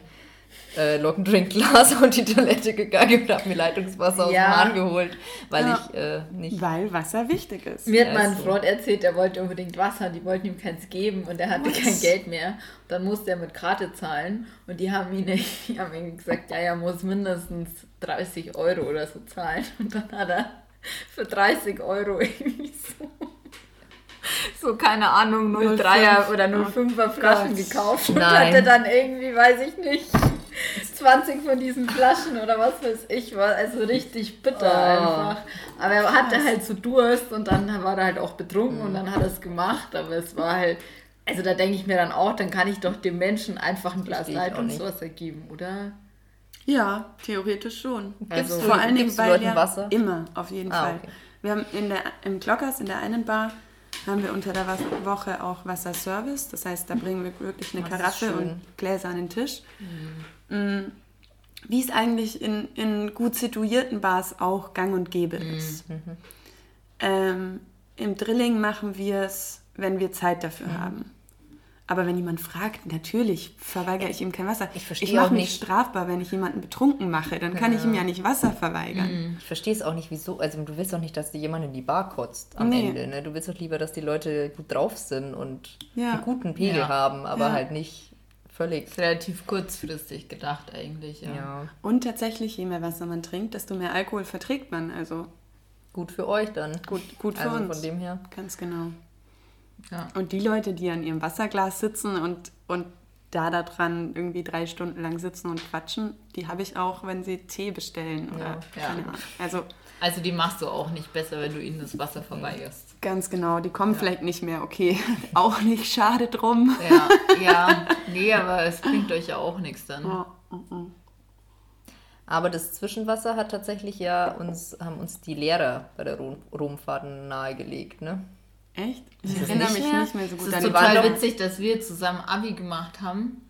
äh, Lockendrinkglas auf die Toilette gegangen und habe mir Leitungswasser aus Ja. dem Hahn geholt, weil Ja. ich äh, nicht... Weil Wasser wichtig ist. Mir hat Ja, mein so. Freund erzählt, er wollte unbedingt Wasser, die wollten ihm keins geben und er hatte kein Geld mehr. Dann musste er mit Karte zahlen und die haben ihn die haben ihm gesagt, ja, er muss mindestens 30 Euro oder so zahlen. Und dann hat er für 30 Euro irgendwie so, so keine Ahnung, 03er oder 05er Flaschen Gott. gekauft und Nein. hatte dann irgendwie, weiß ich nicht, 20 von diesen Flaschen oder was weiß ich, war also richtig bitter Oh. einfach. Aber er hatte halt so Durst und dann war er halt auch betrunken Mhm. und dann hat er es gemacht, aber es war halt, also da denke ich mir dann auch, dann kann ich doch dem Menschen einfach ein Glas. Leitungswasser geben, oder? Ja, theoretisch schon. Also- Vor allen Dingen, weil Leuten Wasser? immer, auf jeden Ah, Fall. okay. Wir haben in der, im Glockers, in der einen Bar, haben wir unter der Woche auch Wasserservice. Das heißt, da bringen wir wirklich eine ist Karaffe und Gläser an den Tisch. Mm, Wie es eigentlich in, in gut situierten Bars auch gang und gäbe ist. Ähm, Im Drilling machen wir es, wenn wir Zeit dafür haben. Aber wenn jemand fragt, natürlich verweigere ich ihm kein Wasser. Ich verstehe ich mache mich nicht- strafbar, wenn ich jemanden betrunken mache. Dann kann ich ihm ja nicht Wasser verweigern. Ich verstehe es auch nicht, wieso. Also du willst doch nicht, dass dir jemand in die Bar kotzt am Nee. Ende. Ne? Du willst doch lieber, dass die Leute gut drauf sind und Ja. einen guten Pegel Ja. haben, aber Ja. halt nicht völlig. Relativ kurzfristig gedacht eigentlich, ja. Ja, Und tatsächlich, je mehr Wasser man trinkt, desto mehr Alkohol verträgt man. Also gut für euch dann. gut, gut für also uns. von dem her. Ganz genau. Ja. Und die Leute, die an ihrem Wasserglas sitzen und, und da da dran irgendwie drei Stunden lang sitzen und quatschen, die habe ich auch, wenn sie Tee bestellen oder Ja. Ja. keine Ahnung. Also Also die machst du auch nicht besser, wenn du ihnen das Wasser verweigerst. ganz genau, die kommen vielleicht nicht mehr. Okay, auch nicht, schade drum. Ja, ja. Nee, aber es bringt euch ja auch nichts dann. Ja, mm, mm. Aber das Zwischenwasser hat tatsächlich ja uns, haben uns die Lehrer bei der Rom Romfahrten nahegelegt, ne? Echt? Ich erinnere mich mehr? nicht mehr so Es gut ist an total witzig, dass wir zusammen Abi gemacht haben.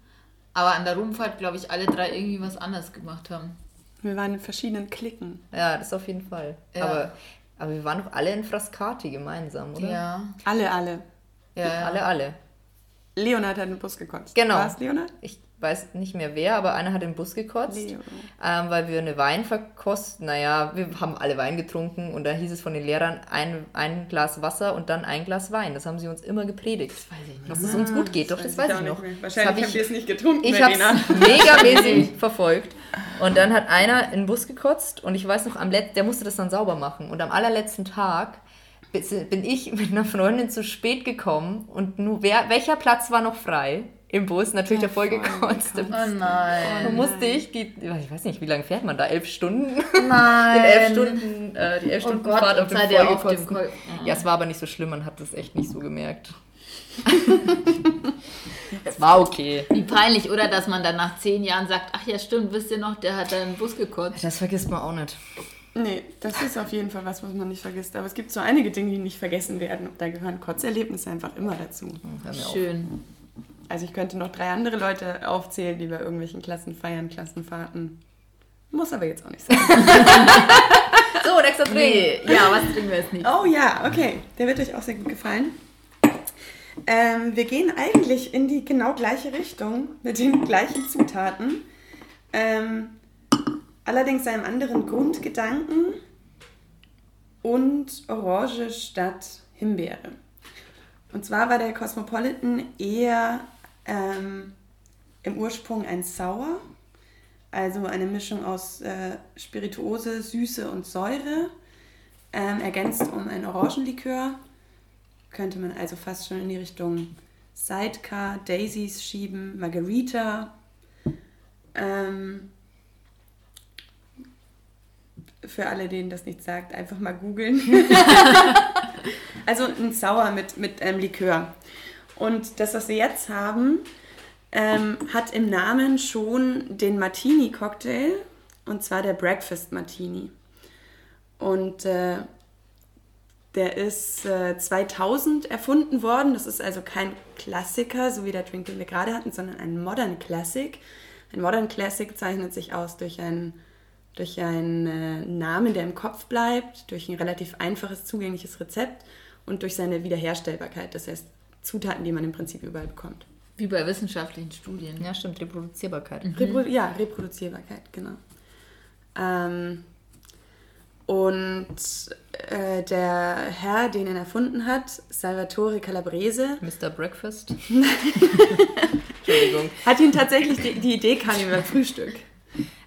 Aber an der Rumfahrt, glaube ich, alle drei irgendwie was anderes gemacht haben. Wir waren in verschiedenen Klicken. Ja, das auf jeden Fall. Ja. Aber, aber wir waren doch alle in Frascati gemeinsam, oder? Ja. Alle, alle. Ja, ja. Alle, alle. Leonard hat den Bus gekotzt. Genau. War es Leonard? Ich weiß nicht mehr wer, aber einer hat den Bus gekotzt, ähm, weil wir eine Wein verkosten. Naja, wir haben alle Wein getrunken und da hieß es von den Lehrern ein, ein Glas Wasser und dann ein Glas Wein. Das haben sie uns immer gepredigt. Weiß ich nicht. Dass es uns gut geht, doch, das weiß ich nicht noch. mehr. Das Wahrscheinlich hab habt ihr es nicht getrunken, Ich habe es megamäßig verfolgt. Und dann hat einer in den Bus gekotzt und ich weiß noch, am Let der musste das dann sauber machen. Und am allerletzten Tag bin ich mit einer Freundin zu spät gekommen und nur wer, welcher Platz war noch frei im Bus? Natürlich der vollgekotzte. Oh nein. Dann musste ich die, ich weiß nicht, wie lange fährt man da? Elf Stunden? Nein. In elf Stunden, äh, die elf Oh Stunden Gott, Fahrt und auf dem vollgekotzten. Kol- Ja, es war aber nicht so schlimm, man hat das echt nicht so gemerkt. es war okay. Wie peinlich, oder? Dass man dann nach zehn Jahren sagt, ach ja, stimmt, wisst ihr noch, der hat da einen Bus gekotzt. Das vergisst man auch nicht. Nee, das ist auf jeden Fall was, was man nicht vergisst. Aber es gibt so einige Dinge, die nicht vergessen werden. Und da gehören Kotzerlebnisse einfach immer dazu. Mir auf. Also ich könnte noch drei andere Leute aufzählen, die bei irgendwelchen Klassenfeiern, Klassenfahrten. Muss aber jetzt auch nicht sein. So, nächster Drink. Nee, ja, was trinken wir jetzt nicht? Oh ja, okay. Der wird euch auch sehr gut gefallen. Ähm, wir gehen eigentlich in die genau gleiche Richtung mit den gleichen Zutaten. Ähm, allerdings einem anderen Grundgedanken und Orange statt Himbeere. Und zwar war der Cosmopolitan eher ähm, im Ursprung ein Sauer, also eine Mischung aus äh, Spirituose, Süße und Säure, ähm, ergänzt um ein Orangenlikör. Könnte man also fast schon in die Richtung Sidecar, Daisies schieben, Margarita. Ähm, für alle, denen das nicht sagt, einfach mal googeln. also ein Sauer mit, mit ähm, Likör. Und das, was wir jetzt haben, ähm, hat im Namen schon den Martini-Cocktail, und zwar der Breakfast Martini. Und äh, der ist äh, 2000 erfunden worden. Das ist also kein Klassiker, so wie der Drink, den wir gerade hatten, sondern ein Modern Classic. Ein Modern Classic zeichnet sich aus durch einen, durch einen äh, Namen, der im Kopf bleibt, durch ein relativ einfaches, zugängliches Rezept und durch seine Wiederherstellbarkeit. Das heißt, Zutaten, die man im Prinzip überall bekommt. Wie bei wissenschaftlichen Studien. Ja, stimmt, Reproduzierbarkeit. Reprodu ja, Reproduzierbarkeit, genau. Ähm, und äh, der Herr, den er erfunden hat, Salvatore Calabrese, Mr. Breakfast. Entschuldigung. hat ihn tatsächlich, die, die Idee kam ihm beim Frühstück.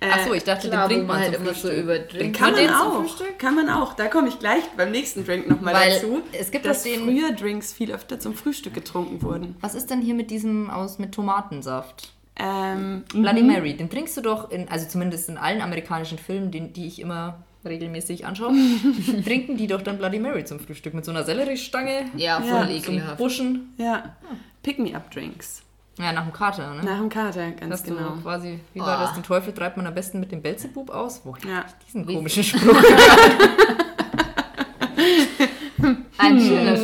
Äh, Achso, ich dachte, Klar, den wo trinkt man halt zum immer so Frühstück. über Drink. kann man auch. Frühstück? Kann man auch. Da komme ich gleich beim nächsten Drink nochmal dazu. es gibt dass den- früher Drinks viel öfter zum Frühstück getrunken wurden. Was ist denn hier mit diesem aus mit Tomatensaft? Ähm, Bloody mhm. Mary, den trinkst du doch in, also zumindest in allen amerikanischen Filmen, die, die ich immer regelmäßig anschaue, trinken die doch dann Bloody Mary zum Frühstück mit so einer Selleriestange, Ja, voll Ja, so einem ekelhaft. Mhm. Buschen. Ja, Pick-me-up-Drinks. Ja, nach dem Kater, ne? Nach dem Kater, ganz Dass genau. du quasi, wie war Oh. das, den Teufel treibt man am besten mit dem Belzebub aus? Wo Ja. diesen komischen Spruch? Ein schönes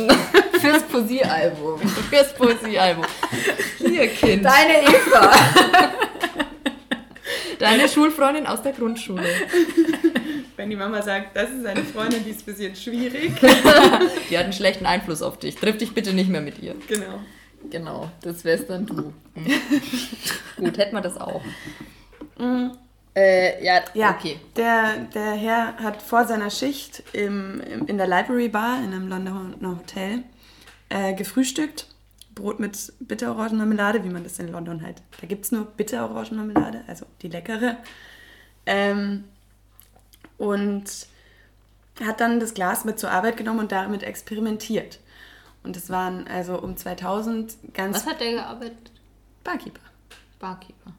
fürs Posieralbum. Fürs Poesiealbum. Hier, Kind. Deine Eva. Deine Schulfreundin aus der Grundschule. Wenn die Mama sagt, das ist eine Freundin, die ist ein bisschen schwierig. Die hat einen schlechten Einfluss auf dich. Triff dich bitte nicht mehr mit ihr. genau. Genau, das wärst dann du. Gut, hätten wir das auch. Äh, ja, Ja, okay. der, der Herr hat vor seiner Schicht im, im, in der Library Bar in einem Londoner Hotel äh, gefrühstückt. Brot mit Bitterorangenmarmelade, wie man das in London halt. Da gibt es nur Bitterorangenmarmelade, also die leckere. Ähm, und hat dann das Glas mit zur Arbeit genommen und damit experimentiert. Und es waren also um 2000 ganz Was hat der gearbeitet? Barkeeper. Barkeeper.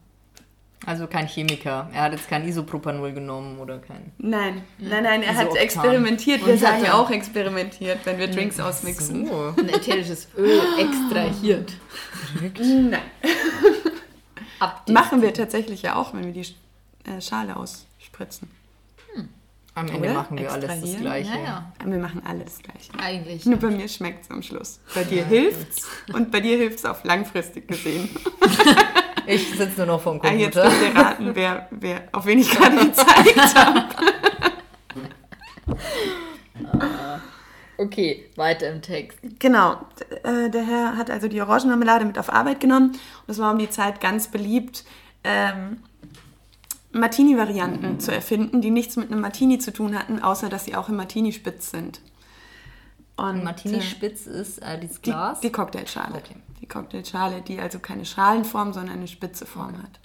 Also kein Chemiker. Er hat jetzt kein Isopropanol genommen oder kein. Nein, nein, nein, er hat Isoktan. experimentiert. Wir sagen hat ja auch experimentiert, wenn wir Drinks ausmixen. So. Ein ätherisches Öl extrahiert. Nein. Machen wir tatsächlich ja auch, wenn wir die äh, Schale ausspritzen. Am Ende Oder? machen wir alles das? Gleiche. Ja, ja. Wir machen alle das Gleiche. Eigentlich. Nur bei mir schmeckt es am Schluss. Bei dir hilft's und bei dir hilft's auf langfristig gesehen. Ich sitze nur noch vom Ah, jetzt Computer. dürft ihr raten, wer, wer, auf wen ich gerade gezeigt habe. Okay, weiter im Text. Genau, äh, der Herr hat also die Orangenmarmelade mit auf Arbeit genommen. Und das war um die Zeit ganz beliebt, ähm, Martini-Varianten zu erfinden, die nichts mit einem Martini zu tun hatten, außer dass sie auch im Martini spitz sind. Und, Martini äh, Spitz ist äh, dieses die, Glas. die Cocktailschale. Okay. Die Cocktailschale, die also keine Schalenform, sondern eine spitze Form hat.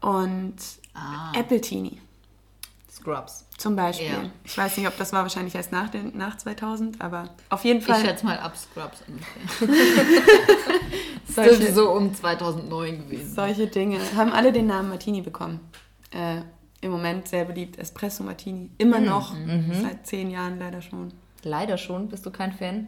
Und Ah. Appletini Scrubs. zum Beispiel. Ja. Ich weiß nicht, ob das war wahrscheinlich erst nach, den, nach 2000, aber auf jeden Ich Fall. schätze mal ab Scrubs ungefähr. Das dürfte solche, so um 2009 gewesen. solche Dinge haben alle den Namen Martini bekommen. Äh, Im Moment sehr beliebt. Espresso Martini. Immer noch. Seit zehn Jahren leider schon. Leider schon. Bist du kein Fan?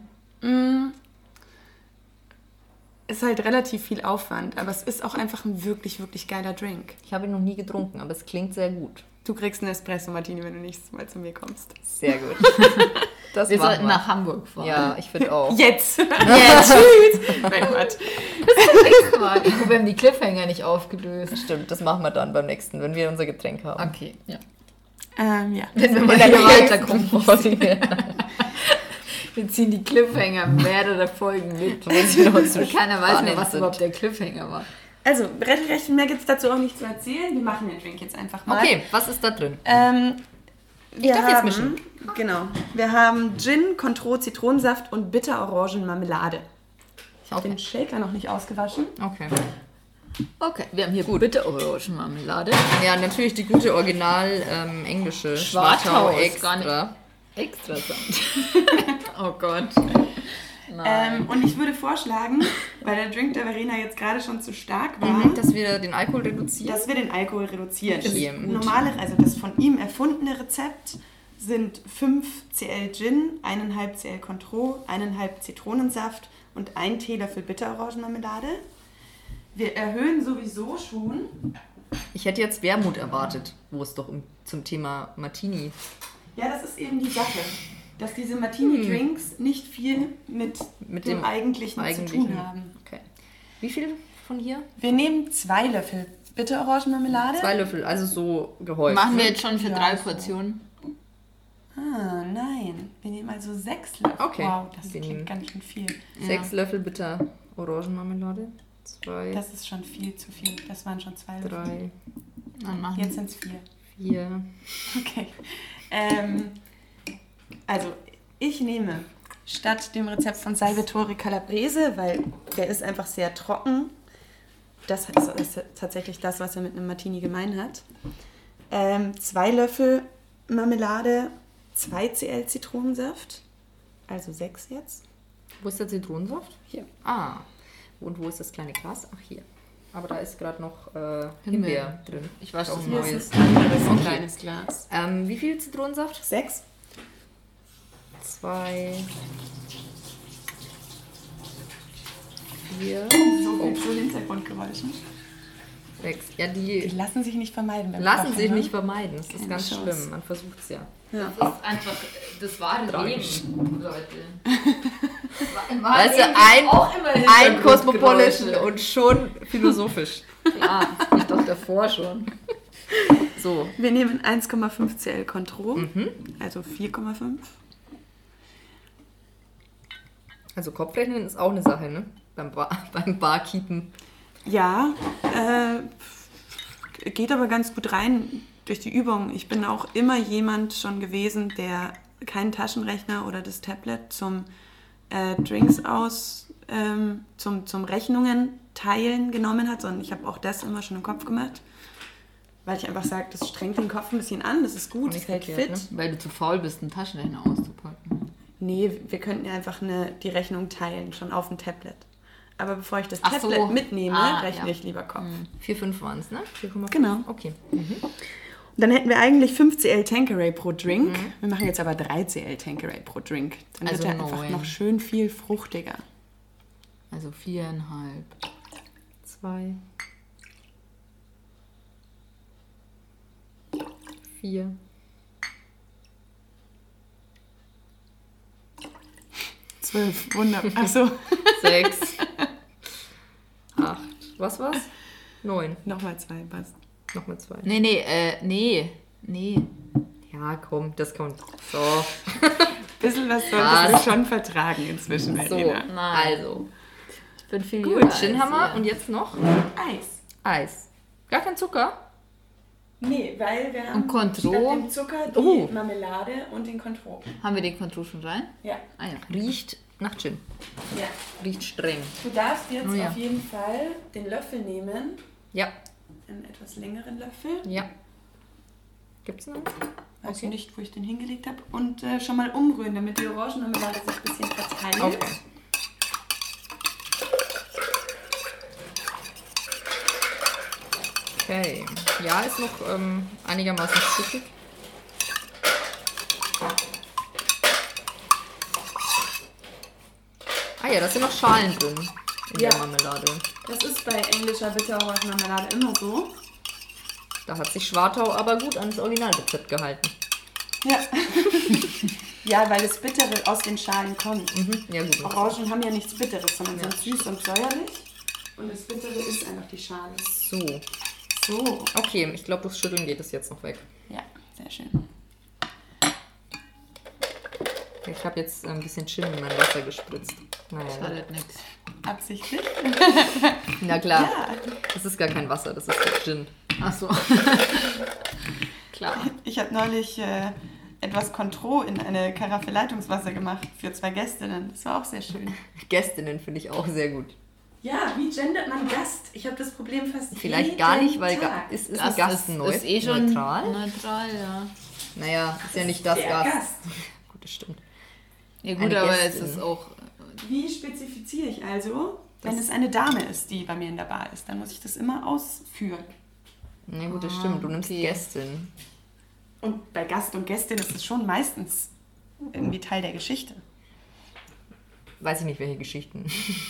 Ist halt relativ viel Aufwand, aber es ist auch einfach ein wirklich, wirklich geiler Drink. Ich habe ihn noch nie getrunken, aber es klingt sehr gut. Du kriegst einen Espresso Martini, wenn du nächstes Mal zu mir kommst. Sehr gut. Das Wir sollten nach Hamburg fahren. Ja, ich finde auch. Jetzt! Jetzt. Nein, Quatsch. Mal. Wir haben die Cliffhanger nicht aufgelöst. Stimmt, das machen wir dann beim nächsten, wenn wir unser Getränk haben. Okay, ja. Ähm, ja. Wenn wir mal weiterkommen. Folge. Wir ziehen die Cliffhanger mehrere Folgen mit. Wenn sie noch so Keiner weiß mehr, was sind. überhaupt der Cliffhanger war. Also, recht, recht mehr gibt es dazu auch nicht zu erzählen. Wir machen den Drink jetzt einfach mal. Okay, was ist da drin? Ähm, wir darf jetzt haben, mischen. Genau. Wir haben Gin, Contro, Zitronensaft und Bitter-Orangen-Marmelade. Ich habe Okay. den Shaker noch nicht ausgewaschen. Okay. Okay, wir haben hier Gut. bitte Orangenmarmelade. Ja, natürlich die gute Original ähm, englische Schwartau ist extra. Extra Sand. oh Gott. Nein. Ähm, und ich würde vorschlagen, weil der Drink der Verena jetzt gerade schon zu stark war, Mhm, dass wir den Alkohol reduzieren. dass wir den Alkohol reduzieren. Okay, Das normale, also das von ihm erfundene Rezept sind 5 cl Gin, 1,5 cl Contro, 1,5 Zitronensaft und 1 Teelöffel Bitterorangenmarmelade. Wir erhöhen sowieso schon. Ich hätte jetzt Wermut erwartet, wo es doch um, zum Thema Martini. Ja, das ist eben die Sache, dass diese Martini-Drinks nicht viel mit, Mit dem, dem eigentlichen, eigentlichen. zu tun haben. Okay. Wie viel von hier? Wir nehmen zwei Löffel Bitterorangenmarmelade. Zwei Löffel, also so gehäuft. Machen wir jetzt schon für Ja, drei. Portionen. Ah, nein. Wir nehmen also sechs Löffel. Okay. Wow, das Wir klingt ganz schön viel. Sechs Löffel bitter Orangenmarmelade. Zwei, Das ist schon viel zu viel. Das waren schon zwei Löffel. drei, Dann machen Jetzt sind es vier. vier. Okay. Ähm, also, ich nehme statt dem Rezept von Salvatore Calabrese, weil der ist einfach sehr trocken. Das ist ist tatsächlich das, was er mit einem Martini gemein hat. Ähm, zwei Löffel Marmelade, 2 cl Zitronensaft. Also sechs jetzt. Wo ist der Zitronensaft? Hier. Ah. Und wo ist das kleine Glas? Ach, hier. Aber da ist gerade noch äh, Himbeer. Himbeer drin. Ich weiß Auch das ein Hier mal. neues. ist ein Okay. kleines Glas. Ähm, wie viel Zitronensaft? Sechs. Zwei. Vier. So viel zu Hintergrundgeräuschen. Sechs. Ja, Die die lassen sich nicht vermeiden. lassen Kochen, sich ne? nicht vermeiden. Das ist Keine ganz Chance. schlimm. Man versucht es ja. Ja. Das ist einfach das wahre Tragisch. Leben, Leute. Im wahren Weißt du, Leben ein, auch immer ein Hintergrundgeräusche. Cosmopolitan und schon philosophisch. Klar, ich doch davor schon. So, Wir nehmen 1,5 cl Contro, also 4,5. Also Kopfrechnen ist auch eine Sache, ne? Beim, Bar, beim Barkeepen. Ja, äh, geht aber ganz gut rein durch die Übung. Ich bin auch immer jemand schon gewesen, der keinen Taschenrechner oder das Tablet zum äh, Drinks aus, ähm, zum, zum Rechnungen teilen genommen hat, sondern ich habe auch das immer schon im Kopf gemacht. Weil ich einfach sage, das strengt den Kopf ein bisschen an, das ist gut, das hält fit. Weil du zu faul bist, einen Taschenrechner auszupacken. Nee, wir könnten ja einfach eine, die Rechnung teilen, schon auf dem Tablet. Aber bevor ich das Ach so. Tablet mitnehme, Ah, rechne ja. ich lieber Kopf. 4,5 waren es, ne? 4,5. Genau. Okay. Und dann hätten wir eigentlich 5 cl Tanqueray pro Drink. Wir machen jetzt aber 3 cl Tanqueray pro Drink. Dann Also wird er einfach noch schön viel fruchtiger. Also viereinhalb. Zwei. Vier. Zwölf. Wunderbar. Achso. Sechs. Acht. Was war's? Neun. Nochmal zwei, passt. Nochmal zwei. Nee, nee, äh, nee. Nee. Ja, komm, das kommt. So. Bisschen was solltest Was? du schon vertragen inzwischen, So, Verena. Nein. also. Ich bin viel Gut, als Ginhammer ihr. und jetzt noch Eis. Eis. Gar kein Zucker? Nee, weil wir haben Und Contro? statt dem Zucker die Oh. Marmelade und den Contro. Haben wir den Control schon rein? Ja. Ah ja. Riecht nach Gin. ja. Riecht streng. Du darfst jetzt Oh ja. auf jeden Fall den Löffel nehmen, Ja, einen etwas längeren Löffel. ja. Gibt's noch? Weiß Okay. nicht, wo ich den hingelegt habe. Und äh, schon mal umrühren, damit die Orangenmarmelade sich ein bisschen verteilt. Okay. Okay. Ja, ist noch ähm, einigermaßen stückig. Ah ja, da sind noch Schalen drin in Ja. der Marmelade. Das ist bei englischer Bitterorangenmarmelade immer so. Da hat sich Schwartau aber gut ans Originalrezept gehalten. Ja. ja, weil das Bittere aus den Schalen kommt. Mhm. Ja, gut. Orangen haben ja nichts Bitteres, sondern Ja. sind süß und säuerlich. Und das Bittere ist einfach die Schale. So. So. Okay, ich glaube, durchs Schütteln geht es jetzt noch weg. Ja, sehr schön. Ich habe jetzt ein bisschen Gin in mein Wasser gespritzt. Naja. Schadet nix. Absichtlich? Na klar. Ja. Das ist gar kein Wasser, das ist Gin. Ach so. Klar. Ich habe neulich äh, etwas Contro in eine Karaffe Leitungswasser gemacht für zwei Gästinnen. Das war auch sehr schön. Gästinnen finde ich auch sehr gut. Ja, wie gendert man Gast? Ich habe das Problem fast Vielleicht jeden gar nicht, weil Ga ist, ist ein Gast ist, neu, ist eh schon neutral. Neutral, ja. Naja, ist ja nicht das Der Gast. Gast. Gut, das stimmt. Ja gut, Eine aber es Gästin. ist auch... Wie spezifiziere ich also, wenn es eine Dame ist, die bei mir in der Bar ist? Dann muss ich das immer ausführen. Na gut, das stimmt. Du nimmst okay. Gästin. Und bei Gast und Gästin ist es schon meistens irgendwie Teil der Geschichte. Weiß ich nicht, welche Geschichten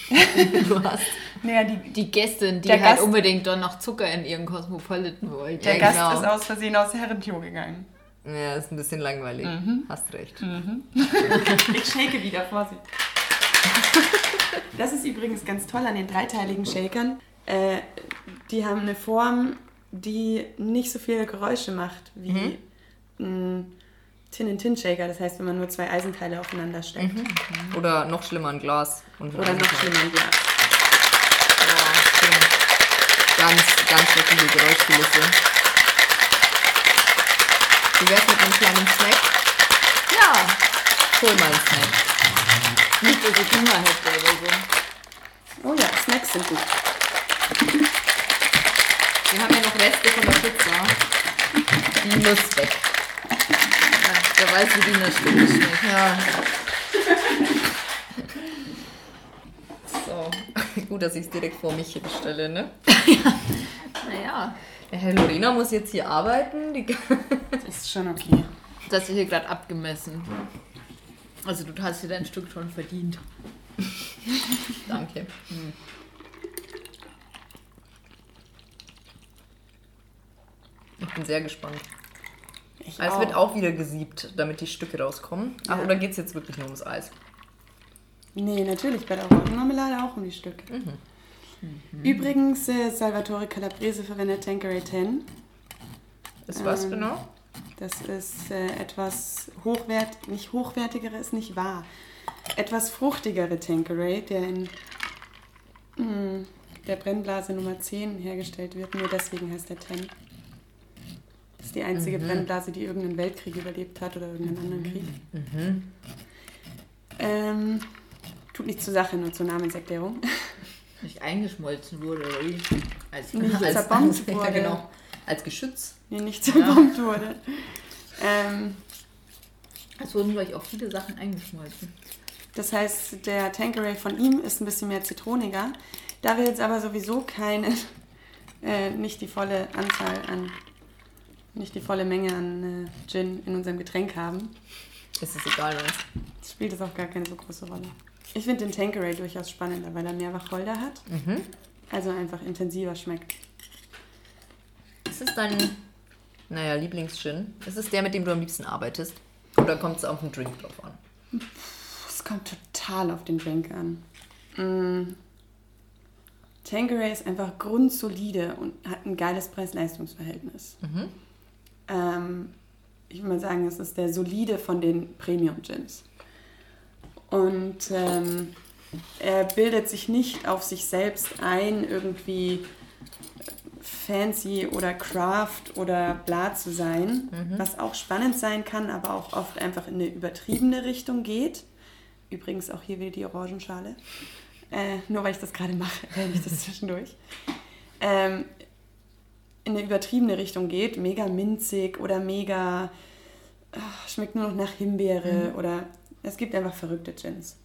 du hast. Naja, die, Die Gästin, die Der halt Gast- unbedingt dann noch Zucker in ihren Cosmopolitan wollte. der Ja, Gast genau. ist aus Versehen aus Herrentür gegangen. Ja, ist ein bisschen langweilig. Mhm. Hast recht. Ich shake wieder, Vorsicht. Das ist übrigens ganz toll an den dreiteiligen Shakern. Äh, die haben eine Form, die nicht so viele Geräusche macht wie ein Tin-in-Tin-Shaker. Das heißt, wenn man nur zwei Eisenteile aufeinander steckt. Oder noch schlimmer, ein Glas. Oder noch schlimmer ein Glas. Ja. Ganz, ganz schreckliche Geräuschkulisse. Wie wär's mit einem kleinen Snack? Ja, Hol mal einen Snack. nicht, dass ich Hunger hätte oder so. Oh ja, Snacks sind gut. Wir haben ja noch Reste von der Pizza. Die muss weg. Ja, wer weiß, wie die in der Stunde schmeckt. Ja. So. Gut, dass ich es direkt vor mich hinstelle, ne? Naja, Der Herr Lorena muss jetzt hier arbeiten. Die Das ist schon okay. das ist hier gerade abgemessen. Also du hast dir dein Stück schon verdient. Danke. Ich bin sehr gespannt. Ich Es wird auch wieder gesiebt, damit die Stücke rauskommen. Ach, Ja. oder geht es jetzt wirklich nur ums Eis? Nee, natürlich, bei der Orangenmarmelade auch um die Stücke. Mhm. Übrigens, äh, Salvatore Calabrese verwendet Tanqueray 10. Ist was Ähm, genau? Das ist äh, etwas hochwert, nicht hochwertigere ist nicht wahr. Etwas fruchtigere Tanqueray, der in mh, der Brennblase Nummer 10 hergestellt wird. Nur deswegen heißt der 10. Das ist die einzige Mhm. Brennblase, die irgendeinen Weltkrieg überlebt hat oder irgendeinen anderen Krieg. Mhm. Ähm, tut nichts zur Sache, nur zur Namenserklärung. Nicht eingeschmolzen wurde, oder wie? Als, Nicht als, zerbombt ja, wurde. genau. Als Geschütz. Nee, nicht zerbombt wurde. Ähm, es wurden, glaube ich, auch viele Sachen eingeschmolzen. Das heißt, der Tanqueray von ihm ist ein bisschen mehr zitroniger. Da wir jetzt aber sowieso keine, äh, nicht die volle Anzahl an, nicht die volle Menge an äh, Gin in unserem Getränk haben, Ist es egal, was. spielt es auch gar keine so große Rolle. Ich finde den Tanqueray durchaus spannender, weil er mehr Wacholder hat, Mhm. also einfach intensiver schmeckt. Ist es dein, naja, Lieblingsgin? Ist es der, mit dem du am liebsten arbeitest? Oder kommt es auf den Drink drauf an? Es kommt total auf den Drink an. Mm. Tanqueray ist einfach grundsolide und hat ein geiles Preis-Leistungs-Verhältnis. Ähm, ich würde mal sagen, es ist der solide von den Premium-Gins. Und ähm, er bildet sich nicht auf sich selbst ein, irgendwie fancy oder craft oder bla zu sein, was auch spannend sein kann, aber auch oft einfach in eine übertriebene Richtung geht. Übrigens auch hier wieder die Orangenschale. Äh, nur weil ich das gerade mache, erwähne ich das zwischendurch. Ähm, in eine übertriebene Richtung geht, mega minzig oder mega ach, schmeckt nur noch nach Himbeere oder es gibt einfach verrückte Gins.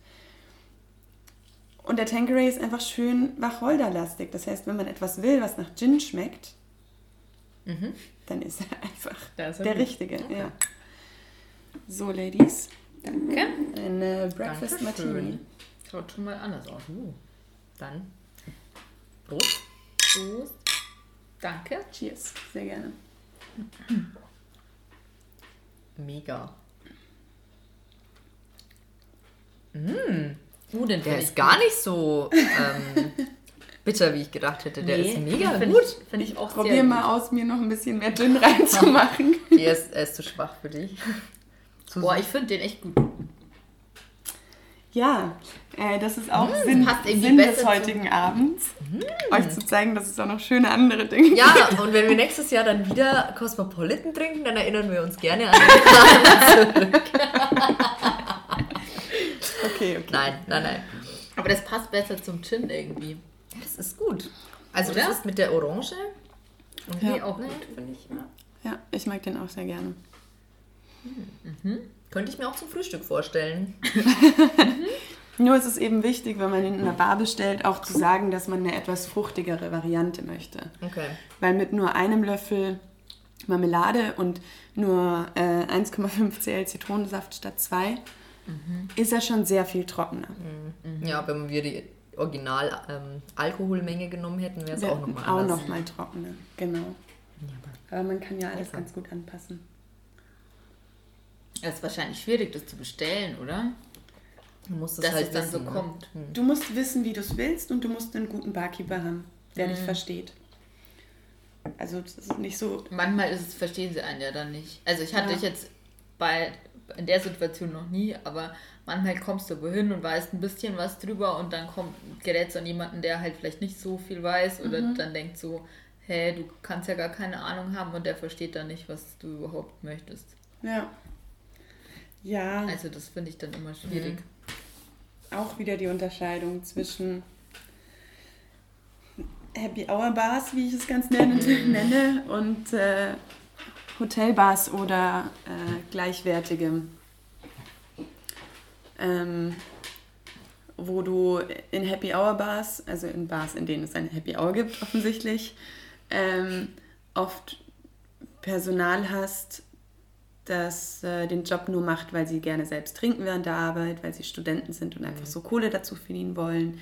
Und der Tanqueray ist einfach schön wacholderlastig. Das heißt, wenn man etwas will, was nach Gin schmeckt, dann ist er einfach ist er der gut. Richtige. Ja. So, Ladies, Danke. ein äh, Breakfast Dankeschön. Martini. Schaut schon mal anders aus. Uh, dann. Prost. Prost. Danke. Cheers, sehr gerne. Mega. Uh, den Der find ist ich gar nicht so ähm, bitter, wie ich gedacht hätte. Der Nee, ist mega find gut. Ich, Finde ich auch Probier sehr mal aus, mir noch ein bisschen mehr Gin reinzumachen. Er ist, er ist zu schwach für dich. Zu Boah, ich finde den echt gut. Ja, äh, das ist auch Sinn, passt irgendwie Sinn besser des zu- heutigen Abends, euch zu zeigen, dass es auch noch schöne andere Dinge gibt. Ja, und wenn wir nächstes Jahr dann wieder Cosmopolitan trinken, dann erinnern wir uns gerne an den Plan. Okay, okay. Nein, nein, nein. Aber das passt besser zum Gin irgendwie. Das ist gut. Also Oder? das ist mit der Orange. Und Ja. auch gut, finde ich. Ja. Ja, ich mag den auch sehr gerne. Könnte ich mir auch zum Frühstück vorstellen. Nur ist es eben wichtig, wenn man ihn in einer Bar bestellt, auch zu sagen, dass man eine etwas fruchtigere Variante möchte. Okay. Weil mit nur einem Löffel Marmelade und nur äh, 1,5 cl Zitronensaft statt 2 ist er schon sehr viel trockener. Ja, wenn wir die original ähm, Alkoholmenge genommen hätten, wäre es auch nochmal auch anders. noch mal trockener, genau. Aber man kann ja alles ganz gut anpassen. Es ist wahrscheinlich schwierig, das zu bestellen, oder? Du musst es Dass halt es dann wissen, so ne? kommt. Du musst wissen, wie du es willst und du musst einen guten Barkeeper haben, der Mhm. dich versteht. Also das ist nicht so. Manchmal ist es, verstehen sie einen ja dann nicht. Also ich hatte Ja. ich jetzt bei in der Situation noch nie, aber manchmal kommst du wohin und weißt ein bisschen was drüber und dann kommt, gerätst du an jemanden, der halt vielleicht nicht so viel weiß oder Mhm. dann denkt so, hä, du kannst ja gar keine Ahnung haben und der versteht dann nicht, was du überhaupt möchtest. Ja. Ja, Also das finde ich dann immer schwierig. auch wieder die Unterscheidung zwischen Happy Hour Bars, wie ich es ganz gerne nenne, und äh, Hotelbars oder äh, gleichwertigem. Ähm, wo du in Happy Hour Bars, also in Bars, in denen es eine Happy Hour gibt, offensichtlich, ähm, oft Personal hast, das äh, den Job nur macht, weil sie gerne selbst trinken während der Arbeit, weil sie Studenten sind und einfach so Kohle dazu verdienen wollen.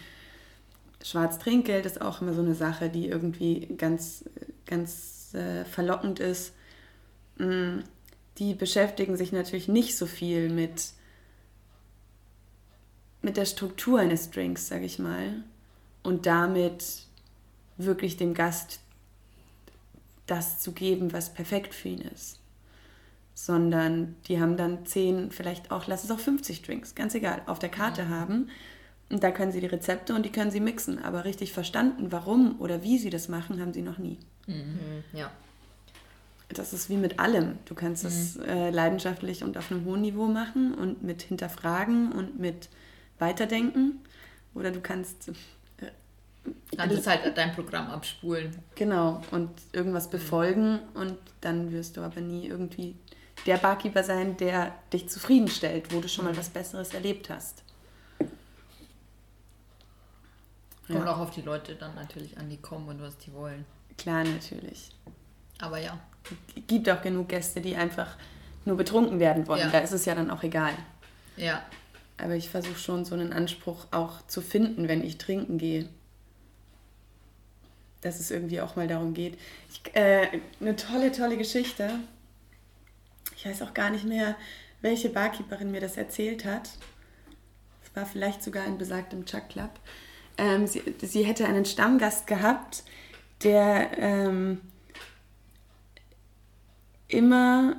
Schwarz Trinkgeld ist auch immer so eine Sache, die irgendwie ganz, ganz äh, verlockend ist. Mm, Die beschäftigen sich natürlich nicht so viel mit, mit der Struktur eines Drinks, sage ich mal, und damit wirklich dem Gast das zu geben, was perfekt für ihn ist. Sondern die haben dann 10, vielleicht auch, lass es auch 50 Drinks, ganz egal, auf der Karte haben. Und da können sie die Rezepte und die können sie mixen. Aber richtig verstanden, warum oder wie sie das machen, haben sie noch nie. Mhm, Ja. Das ist wie mit allem. Du kannst es äh, leidenschaftlich und auf einem hohen Niveau machen und mit hinterfragen und mit weiterdenken. Oder du kannst äh, es halt dein Programm abspulen. Genau, und irgendwas befolgen und dann wirst du aber nie irgendwie der Barkeeper sein, der dich zufriedenstellt, wo du schon mal was Besseres erlebt hast. Kommt Ja. auch auf die Leute dann natürlich an, die kommen und was die wollen. Klar, natürlich. Aber ja. Gibt auch genug Gäste, die einfach nur betrunken werden wollen. Ja. Da ist es ja dann auch egal. Ja. Aber ich versuche schon so einen Anspruch auch zu finden, wenn ich trinken gehe. Dass es irgendwie auch mal darum geht. Ich, äh, eine tolle, tolle Geschichte. Ich weiß auch gar nicht mehr, welche Barkeeperin mir das erzählt hat. war vielleicht sogar in besagtem Chuck Club. Ähm, sie, sie hätte einen Stammgast gehabt, der ähm, immer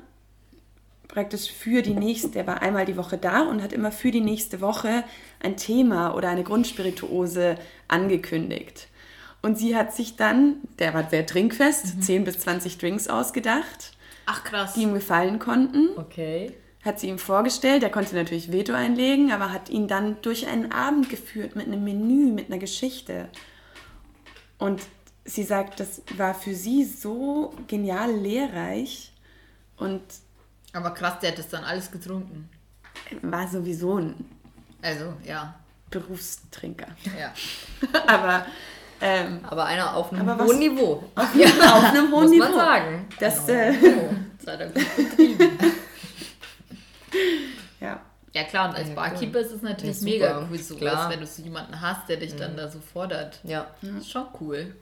praktisch für die nächste, der war einmal die Woche da und hat immer für die nächste Woche ein Thema oder eine Grundspirituose angekündigt. Und sie hat sich dann, der war sehr trinkfest, 10 bis 20 Drinks ausgedacht, Ach krass. die ihm gefallen konnten Okay. hat sie ihm vorgestellt. Er konnte natürlich Veto einlegen, aber hat ihn dann durch einen Abend geführt mit einem Menü, mit einer Geschichte. Und sie sagt, das war für sie so genial lehrreich und Aber krass, der hat das dann alles getrunken. war sowieso ein Also, ja. Berufstrinker. Ja. aber ähm, Aber einer auf einem Aber was- hohen Niveau. auf einem hohen Muss Niveau. man sagen. Das, äh, er gut betrieben. ja. Ja klar, und als Ja, Barkeeper ist es natürlich Ja, mega cool, sowas, Klar. wenn du so jemanden hast, der dich dann da so fordert. Ja. Das ist schon cool.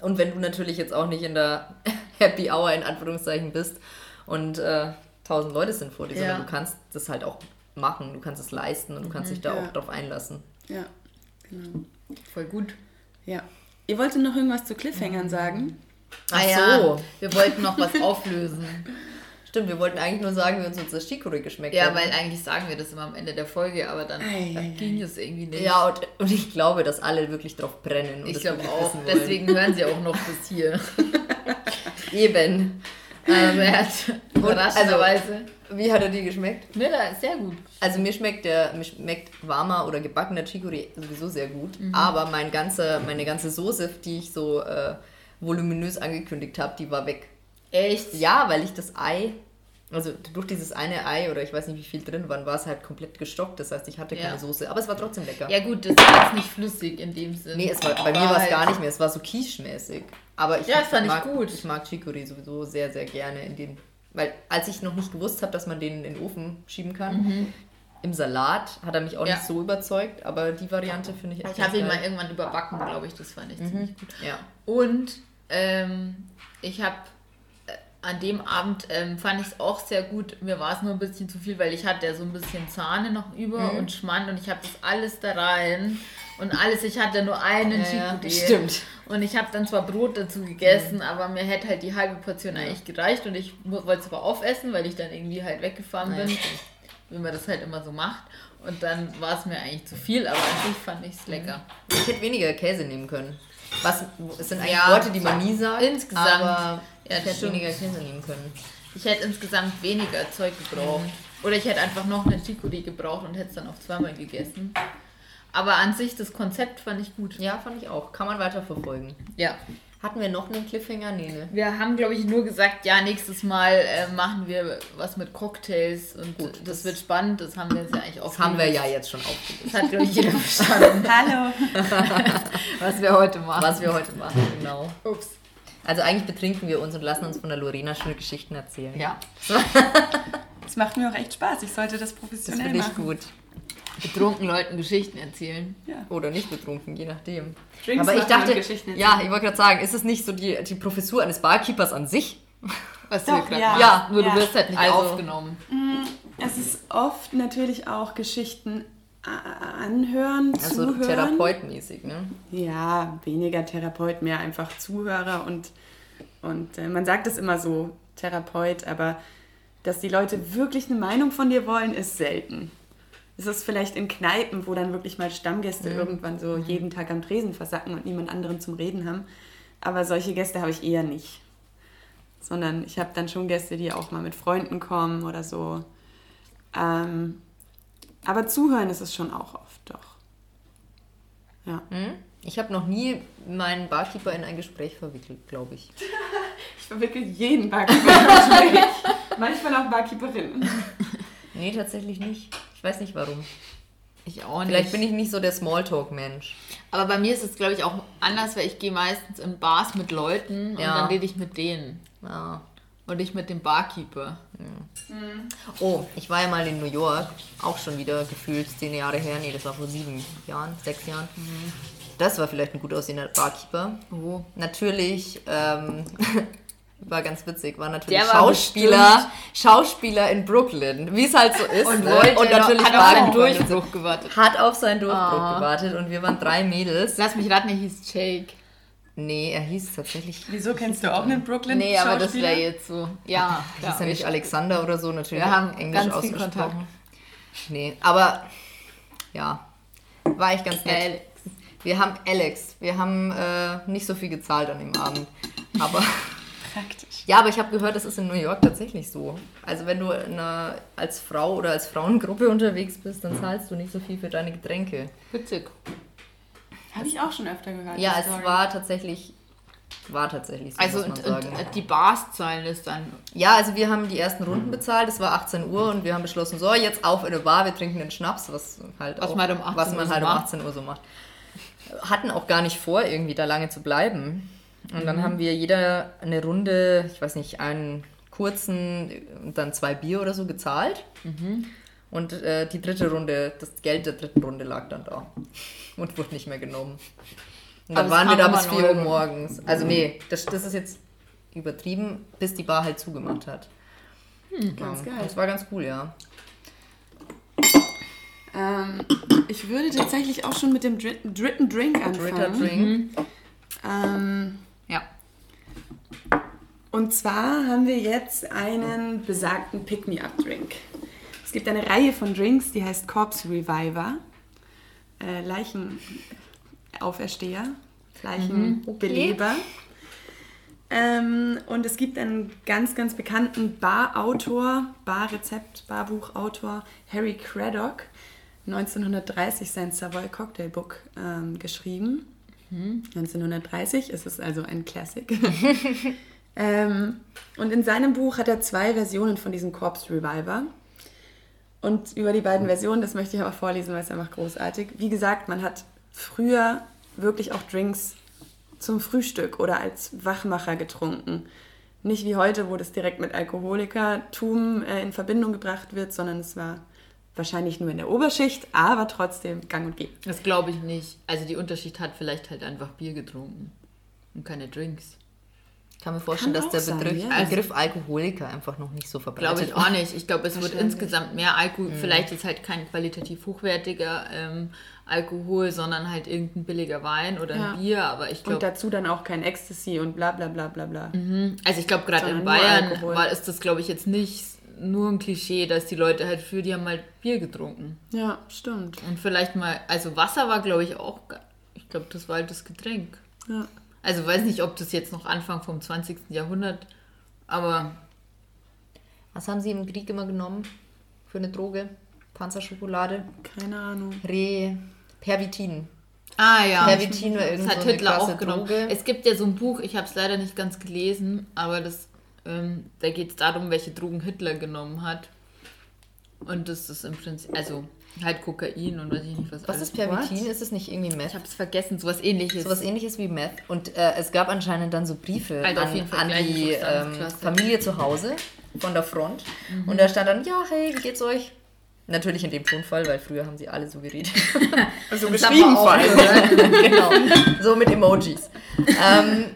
Und wenn du natürlich jetzt auch nicht in der Happy Hour in Anführungszeichen bist und äh, tausend Leute sind vor dir, Ja. sondern du kannst das halt auch machen, du kannst es leisten und du kannst dich da Ja. auch drauf einlassen. ja, genau. Voll gut. Ja. Ihr wolltet noch irgendwas zu Cliffhangern sagen? Ach Ah ja, so. wir wollten noch was auflösen. Stimmt, wir wollten eigentlich nur sagen, wie uns unser Chicorée geschmeckt Ja, hat. weil eigentlich sagen wir das immer am Ende der Folge, aber dann, Ei, dann ei, ging es irgendwie nicht. Ja, und, und ich glaube, dass alle wirklich drauf brennen. Und ich glaube auch. Deswegen hören sie auch noch bis hier. Eben. Aber er hat überraschenderweise. Wie hat er dir geschmeckt? da ist sehr gut. Also mir schmeckt der, mir schmeckt warmer oder gebackener Chicorée sowieso sehr gut. Mhm. Aber mein ganze, meine ganze Soße, die ich so äh, voluminös angekündigt habe, die war weg. Echt? Ja, weil ich das Ei, also durch dieses eine Ei oder ich weiß nicht wie viel drin waren, war es halt komplett gestockt. Das heißt, ich hatte Ja. keine Soße. Aber es war trotzdem lecker. Ja gut, das ist jetzt nicht flüssig in dem Sinne. Nee, es war, bei mir war es halt- gar nicht mehr. Es war so quiche-mäßig. Aber ich, Ja, das fand ich mag, gut. Ich mag Chicorée sowieso sehr, sehr gerne in den. Weil als ich noch nicht gewusst habe, dass man den in den Ofen schieben kann, im Salat hat er mich auch Mhm. Ja. nicht so überzeugt, aber die Variante finde ich echt Ich habe ihn mal irgendwann überbacken, glaube ich. Das fand ich ziemlich gut. Ja. Und ähm, ich habe äh, an dem Abend ähm, fand ich es auch sehr gut. Mir war es nur ein bisschen zu viel, weil ich hatte ja so ein bisschen Sahne noch über Mhm. und Schmand und ich habe das alles da rein und alles. Ich hatte nur einen Ja, ja, Chicorée. stimmt. Und ich habe dann zwar Brot dazu gegessen, aber mir hätte halt die halbe Portion eigentlich gereicht und ich wollte es aber aufessen, weil ich dann irgendwie halt weggefahren Ja, bin, wie man das halt immer so macht. Und dann war es mir eigentlich zu viel, aber an sich fand ich es lecker. Ich hätte weniger Käse nehmen können. Was, es sind eigentlich Ja, Worte, die man nie sagt. insgesamt. Aber Ja, ich hätte stimmt. weniger Käse nehmen können. Ich hätte insgesamt weniger Zeug gebraucht. Oder ich hätte einfach noch eine Chicorée gebraucht und hätte es dann auch zweimal gegessen. Aber an sich, das Konzept fand ich gut. Ja, fand ich auch. Kann man weiterverfolgen. Ja. Hatten wir noch einen Cliffhanger? Nee, ne? Wir haben, glaube ich, nur gesagt, ja, nächstes Mal äh, machen wir was mit Cocktails und Gut, das, das- wird spannend. Das haben wir jetzt ja eigentlich auch Das haben wir ja jetzt schon aufgelöst. Das hat, glaube ich, jeder verstanden, Hallo. was wir heute machen. Was wir heute machen, genau. Ups. Also eigentlich betrinken wir uns und lassen uns von der Lorena schöne Geschichten erzählen. Ja. Das macht mir auch echt Spaß. Ich sollte das Das professionell finde ich machen. gut. Betrunken Leuten Geschichten erzählen. Ja. Oder nicht betrunken, je nachdem. Drinks Aber ich dachte, Geschichten ja, ich wollte gerade sagen, ist es nicht so die, die Professur eines Barkeepers an sich? Was Doch, gerade ja. machen. Ja, nur ja. du wirst halt nicht Also- aufgenommen. Es ist oft natürlich auch Geschichten a- anhören, Also zuhören. therapeutmäßig, ne? Ja, weniger Therapeut, mehr einfach Zuhörer und, und äh, man sagt es immer so, Therapeut, aber dass die Leute wirklich eine Meinung von dir wollen, ist selten. Es ist vielleicht in Kneipen, wo dann wirklich mal Stammgäste irgendwann so jeden Tag am Tresen versacken und niemand anderen zum Reden haben. Aber solche Gäste habe ich eher nicht. Sondern ich habe dann schon Gäste, die auch mal mit Freunden kommen oder so. Ähm, aber zuhören ist es schon auch oft, doch. Ja. Hm? Ich habe noch nie meinen Barkeeper in ein Gespräch verwickelt, glaube ich. Ich verwickel jeden Barkeeper im Gespräch. Manchmal auch Barkeeperinnen. Nee, tatsächlich nicht. Ich weiß nicht warum. Ich auch nicht. Vielleicht bin ich nicht so der Smalltalk-Mensch. Aber bei mir ist es, glaube ich, auch anders, weil ich gehe meistens in Bars mit Leuten und Ja. dann rede ich mit denen. Ja. Und nicht mit dem Barkeeper. Oh, ich war ja mal in New York, auch schon wieder gefühlt zehn Jahre her. Nee, das war vor sieben Jahren, sechs Jahren. Das war vielleicht ein gut aussehender Barkeeper. Oh. Natürlich ähm, War ganz witzig. War natürlich Der war Schauspieler, Schauspieler in Brooklyn, wie es halt so ist. Und ne? wollte und natürlich noch, hat auf seinen Durchbruch gewartet. Hat auf seinen Durchbruch Ah. gewartet und wir waren drei Mädels. Lass mich raten, er hieß Jake. Nee, er hieß tatsächlich. Wieso kennst du auch einen Brooklyn Nee, aber das wäre jetzt so. Ja, Hieß er nicht Alexander oder so, natürlich Wir haben Englisch ganz viel ausgesprochen. Nee, aber ja, war echt ganz nett. Alex. Wir haben Alex, wir haben äh, nicht so viel gezahlt an dem Abend. Aber Praktisch. ja, aber ich habe gehört, das ist in New York tatsächlich so. Also wenn du in einer, als Frau oder als Frauengruppe unterwegs bist, dann zahlst du nicht so viel für deine Getränke. Witzig. Habe ich auch schon öfter gehört. Ja, es Story. war tatsächlich, war tatsächlich so, Also muss man und, sagen. und die Bars zahlen das dann. Ja, also wir haben die ersten Runden bezahlt, es war 18 Uhr und wir haben beschlossen, so, jetzt auf in der Bar, wir trinken den Schnaps, was halt Was auch, man halt um 18 was Uhr man so halt um macht. 18 Uhr so macht. Hatten auch gar nicht vor, irgendwie da lange zu bleiben. Und Mhm. dann haben wir jeder eine Runde, ich weiß nicht, einen kurzen und dann zwei Bier oder so gezahlt. Mhm. Und äh, die dritte Runde, das Geld der dritten Runde lag dann da und wurde nicht mehr genommen. Und dann waren wir da bis immer 4 Uhr morgens. Also nee, das, das ist jetzt übertrieben, bis die Bar halt zugemacht hat. Ganz Ja, geil. Das war ganz cool, ja. Ähm, ich würde tatsächlich auch schon mit dem dritten, dritten Drink Dritter anfangen. Drink. Ähm, Ja. Und zwar haben wir jetzt einen besagten Pick-Me-Up-Drink. Es gibt eine Reihe von Drinks, die heißt Corpse Reviver. Äh, Leichenaufersteher, Leichenbeleber. Ähm, und es gibt einen ganz, ganz bekannten Barautor, Barrezept, Barbuchautor, Harry Craddock, 1930 sein Savoy Cocktail Book ähm, geschrieben. 1930 ist es also ein Classic. ähm, und in seinem Buch hat er zwei Versionen von diesem Corpse Reviver. Und über die beiden Versionen, das möchte ich aber vorlesen, weil es einfach großartig. Wie gesagt, man hat früher wirklich auch Drinks zum Frühstück oder als Wachmacher getrunken. Nicht wie heute, wo das direkt mit Alkoholikertum äh, in Verbindung gebracht wird, sondern es war wahrscheinlich nur in der Oberschicht, aber trotzdem gang und gäbe. Das glaube ich nicht. Also die Unterschicht hat vielleicht halt einfach Bier getrunken und keine Drinks. Ich kann mir vorstellen, Kann dass der sein, Begriff, ja. Begriff Alkoholiker einfach noch nicht so verbreitet Glaube ich auch nicht. Ich glaube, es wird insgesamt mehr Alkohol. Vielleicht ist halt kein qualitativ hochwertiger ähm, Alkohol, sondern halt irgendein billiger Wein oder Ja. ein Bier. Aber ich Und glaube, dazu dann auch kein Ecstasy und bla bla bla bla bla. also ich glaube gerade in Bayern war, ist das, glaube ich, jetzt nicht nur ein Klischee, dass die Leute halt für die haben mal Bier getrunken. Ja, stimmt. Und vielleicht mal, also Wasser war, glaube ich, auch, ich glaube, das war halt das Getränk. Ja. Also weiß nicht, ob das jetzt noch Anfang vom 20. Jahrhundert, aber Was haben Sie im Krieg immer genommen für eine Droge? Panzerschokolade? Keine Ahnung. Re... Pervitin. Ah ja. Pervitin war irgend Das so hat eine Hitler auch genommen. Droge. Es gibt ja so ein Buch, ich habe es leider nicht ganz gelesen, aber das, ähm, da geht es darum, welche Drogen Hitler genommen hat. Und das ist im Prinzip, also halt Kokain und weiß ich nicht was. Was alles. ist Pervitin? Ist es nicht irgendwie Meth? Ich habe es vergessen, sowas ähnliches. Sowas ähnliches wie Meth. Und äh, es gab anscheinend dann so Briefe Also an, an die ähm. Familie zu Hause von der Front. Mhm. Und da stand dann, ja, hey, wie geht's euch? Natürlich in dem Tonfall, weil früher haben sie alle so geredet. Also geschrieben vor genau, so mit Emojis. Ähm,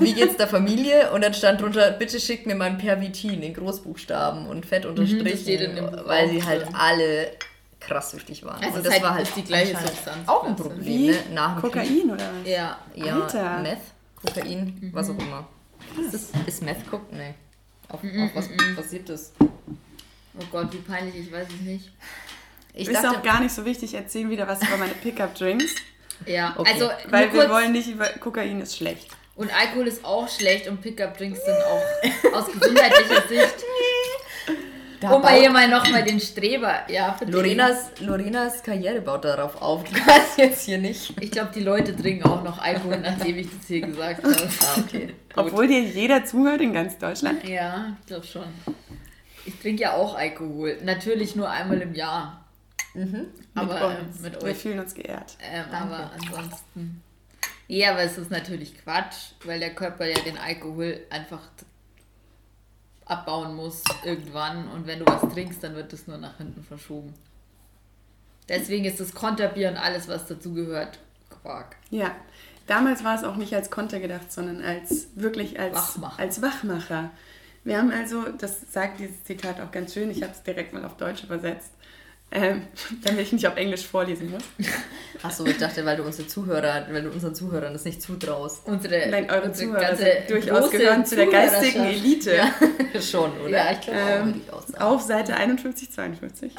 wie geht's der Familie? Und dann stand drunter, bitte schickt mir mein Pervitin in Großbuchstaben und fett Mhm, unterstrichen, Buch weil sie halt alle krass süchtig waren. Also und das ist war halt- halt die gleiche Substanz. Auch ein Problem, Wie ne? Nach dem Krieg. Kokain oder was? Ja. Ja, Alter. Meth, Kokain, was Mhm. auch immer. Ist, ist Meth Coke? Nee. Auf, Mhm, auf was basiert das? Oh Gott, wie peinlich, ich weiß es nicht. Ich ist dachte, auch gar nicht so wichtig, erzähl wieder was über meine Pickup-Drinks, Ja, Okay. also weil wir wollen nicht über Kokain ist schlecht. und Alkohol ist auch schlecht und Pickup-Drinks sind auch aus gesundheitlicher Sicht. Da Um mal hier mal nochmal den Streber. Ja, Lorenas, Lorenas Karriere baut darauf auf. Du kannst jetzt hier nicht. Ich glaube, die Leute trinken auch noch Alkohol, nachdem ich das hier gesagt habe. Ah, okay. Obwohl dir jeder zuhört in ganz Deutschland. Ja, ich glaube schon. Ich trinke ja auch Alkohol. Natürlich nur einmal im Jahr. Aber mit ähm, uns. mit Wir euch. fühlen uns geehrt. Ähm, aber ansonsten. Ja, aber es ist natürlich Quatsch, weil der Körper ja den Alkohol einfach abbauen muss irgendwann. Und wenn du was trinkst, dann wird es nur nach hinten verschoben. Deswegen ist das Konterbier und alles, was dazugehört, Quark. Ja. Damals war es auch nicht als Konter gedacht, sondern als wirklich als Wachmacher. Als Wachmacher. Wir haben also, das sagt dieses Zitat auch ganz schön, ich habe es direkt mal auf Deutsch übersetzt, ähm, damit ich nicht auf Englisch vorlesen muss. Achso, ich dachte, weil du unsere Zuhörer, weil du unseren Zuhörern das nicht zutraust. Unsere, Nein, eure unsere Zuhörer ganze sind durchaus gehören zu der geistigen. Elite. Ja, schon, oder? Ja, ich glaube. Ähm, auch auf Seite 51, 52.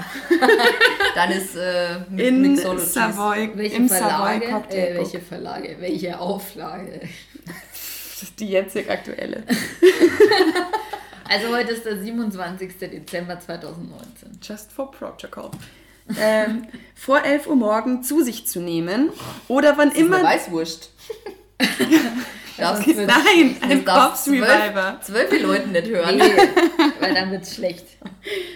Dann ist äh, In Mixologies. Savoy, Welche im Verlage? Savoy Äh, welche Verlage? Welche Auflage? Das ist die jetzig aktuelle. Also heute ist der 27. Dezember 2019. Just for protocol. ähm, vor 11 Uhr morgen zu sich zu nehmen oder wann Das ist eine immer... Weißwurst. Nein, ein Corpse Reviver. Zwölf, Leuten nicht hören. Nee, weil dann wird's schlecht.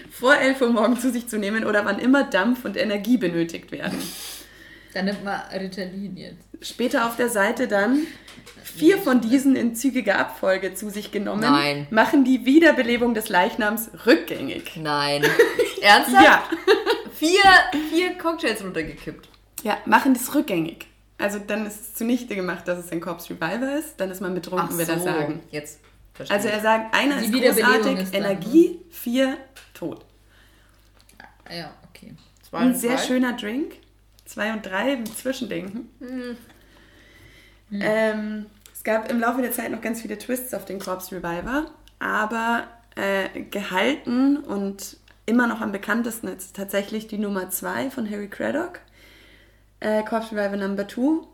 Vor 11 Uhr morgen zu sich zu nehmen oder wann immer Dampf und Energie benötigt werden. Dann nimmt man Ritalin jetzt. Später auf der Seite dann vier von diesen in zügiger Abfolge zu sich genommen, Nein. machen die Wiederbelebung des Leichnams rückgängig. Nein. Ernsthaft? Ja, Vier, vier Cocktails runtergekippt. ja, machen das rückgängig. Also dann ist es zunichte gemacht, dass es ein Corpse Reviver ist, dann ist man betrunken, will er sagen. Jetzt verstehe Also er sagt, einer Die ist Wiederbelebung großartig, ist dann, Energie, vier, tot. Ja, okay. Zwei Ein und sehr schöner Drink. Zwei und drei, ein Zwischending. Ähm, es gab im Laufe der Zeit noch ganz viele Twists auf den Corpse Reviver, aber äh, gehalten und immer noch am bekanntesten ist tatsächlich die Nummer 2 von Harry Craddock, äh, Corpse Reviver Number 2.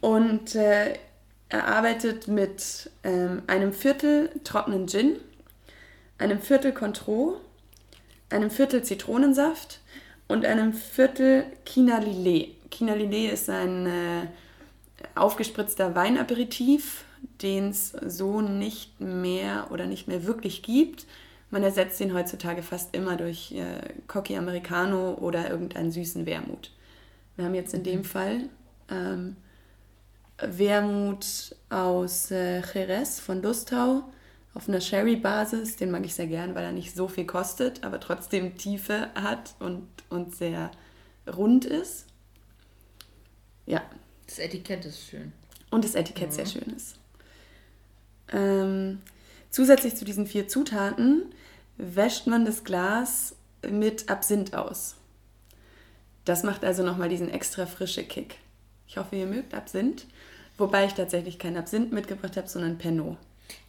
Und äh, er arbeitet mit ähm, einem Viertel trockenen Gin, einem Viertel Cointreau, einem Viertel Zitronensaft und einem Viertel China Lillet. China Lillet ist ein äh, aufgespritzter Weinaperitif, den es so nicht mehr oder nicht mehr wirklich gibt. Man ersetzt ihn heutzutage fast immer durch äh, Cocky Americano oder irgendeinen süßen Wermut. Wir haben jetzt in dem Fall ähm, Wermut aus äh, Jerez von Lustau auf einer Sherry-Basis. Den mag ich sehr gern, weil er nicht so viel kostet, aber trotzdem Tiefe hat und, und sehr rund ist. Ja, Das Etikett ist schön. und das Etikett sehr schön ist. Ähm, zusätzlich zu diesen vier Zutaten wäscht man das Glas mit Absinth aus. Das macht also nochmal diesen extra frische Kick. Ich hoffe, ihr mögt Absinth. Wobei ich tatsächlich kein Absinth mitgebracht habe, sondern Pernod.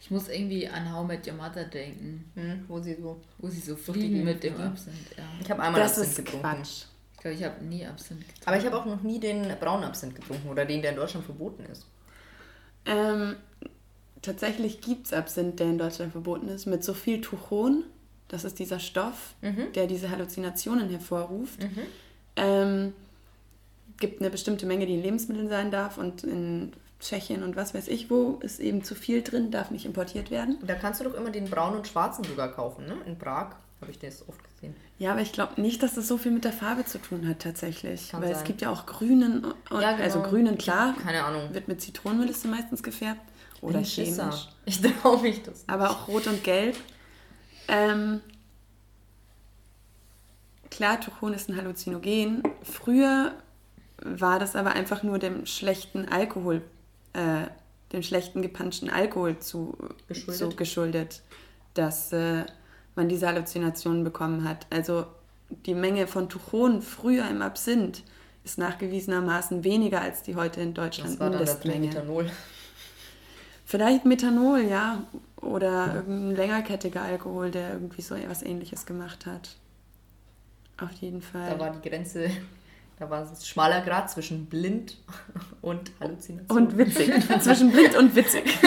Ich muss irgendwie an How Met Your Mother denken, Hm, wo sie so. wo sie so fliegen mit dem. Absinth. Ja. Ich habe einmal Das Absinth ist getrunken. Quatsch. Ich glaube, ich habe nie Absinth getrunken. Aber ich habe auch noch nie den braunen Absinth getrunken oder den, der in Deutschland verboten ist. Ähm, tatsächlich gibt es Absinth, der in Deutschland verboten ist, mit so viel Tuchon. Das ist dieser Stoff, der diese Halluzinationen hervorruft. Ähm, gibt eine bestimmte Menge, die in Lebensmitteln sein darf und in Tschechien und was weiß ich wo ist eben zu viel drin, darf nicht importiert werden. Da kannst du doch immer den braunen und schwarzen sogar kaufen, ne? In Prag habe ich das oft gesehen. Ja, aber ich glaube nicht, dass das so viel mit der Farbe zu tun hat tatsächlich. Kann Weil es sein. gibt ja auch grünen, und, Ja, genau. also grünen klar, Keine Ahnung. wird mit Zitronenmelisse meistens gefärbt oder Bin Schisser. chemisch. Ich traue mich das. aber auch rot und gelb. Ähm, klar, Tuchon ist ein Halluzinogen. Früher war das aber einfach nur dem schlechten Alkohol, äh, dem schlechten gepanschten Alkohol zu, Geschuldet? so geschuldet, dass äh, man diese Halluzinationen bekommen hat. Also die Menge von Tuchon früher im Absinth ist nachgewiesenermaßen weniger als die heute in Deutschland Das war dann das Mindestmenge. Methanol. Vielleicht Methanol, ja. Oder irgendein längerkettiger Alkohol, der irgendwie so etwas ähnliches gemacht hat. Auf jeden Fall. Da war die Grenze, da war es schmaler Grad zwischen blind und Halluzination. und witzig. Zwischen blind und witzig.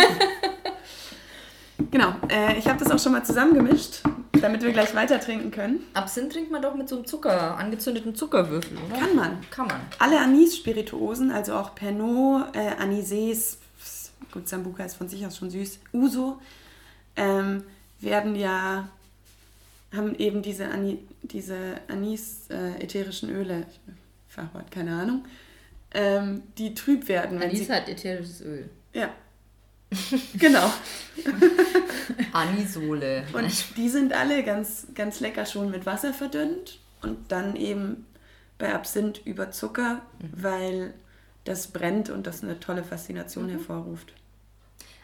genau. Äh, ich habe das auch schon mal zusammengemischt, damit wir gleich weiter trinken können. Absinth trinkt man doch mit so einem Zucker, angezündeten Zuckerwürfel, oder? Kann man. Kann man. Alle Anis-Spirituosen, also auch Pernod, äh, Anisés, gut, Sambuca ist von sich aus schon süß, Uso, ähm, werden ja, haben eben diese, Ani, diese Anis-ätherischen Öle, Fachwort, keine Ahnung, ähm, die trüb werden. Wenn Anis sie, hat ätherisches Öl. ja, genau. Anisole. Und die sind alle ganz, ganz lecker schon mit Wasser verdünnt und dann eben bei Absinth über Zucker, weil das brennt und das eine tolle Faszination Mhm. hervorruft.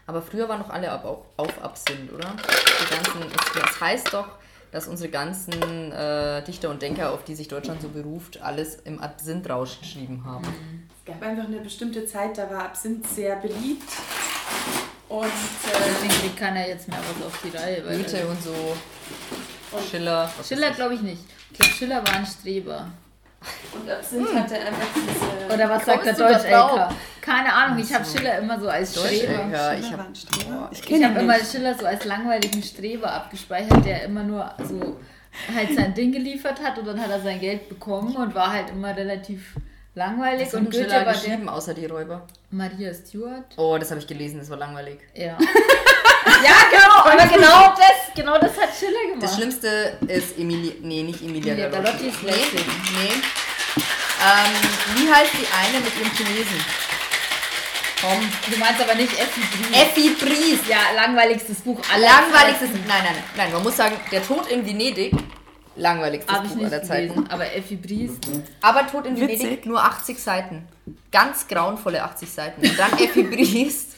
Aber früher waren doch alle auf, auf Absinth, oder? Die ganzen, es, es heißt doch, dass unsere ganzen äh, Dichter und Denker, auf die sich Deutschland so beruft, alles im Absinthrausch geschrieben haben. Es gab einfach eine bestimmte Zeit, da war Absinth sehr beliebt. Und, äh, Deswegen kriegt keiner jetzt mehr was auf die Reihe. Weil Goethe und so, Schiller. was Schiller weiß glaube ich nicht. Ich glaube, Schiller war ein Streber. Und Absinth hatte einfach diese... Oder was sagt der Deutsch? LK? Keine Ahnung, ich habe Schiller immer so als Deutsch Streber. Ich hab- Streber. Ich Ich habe ihn immer. Schiller so als langweiligen Streber abgespeichert, der immer nur so halt sein Ding geliefert hat und dann hat er sein Geld bekommen und war halt immer relativ langweilig. Was und Goethe Schiller war der geschrieben, außer die Räuber? Maria Stuart. Oh, das habe ich gelesen, das war langweilig. Ja. ja, genau, aber genau das, genau das hat Schiller gemacht. Das Schlimmste ist Emilia, nee, nicht Emilia Emilia Galotti. Galotti ist nee, nee. Ähm, wie heißt die eine mit ihrem Chinesen? Komm. Du meinst aber nicht Effi Briest. Effi Briest. Ja, langweiligstes Buch aller Langweiligstes, Zeiten. nein, nein, nein, man muss sagen, der Tod in Venedig, langweiligstes Habe ich Buch nicht aller Zeiten. gelesen, aber Effi Briest. Aber Tod in Witzig. Venedig nur 80 Seiten. Ganz grauenvolle 80 Seiten. Und dann Effi Briest,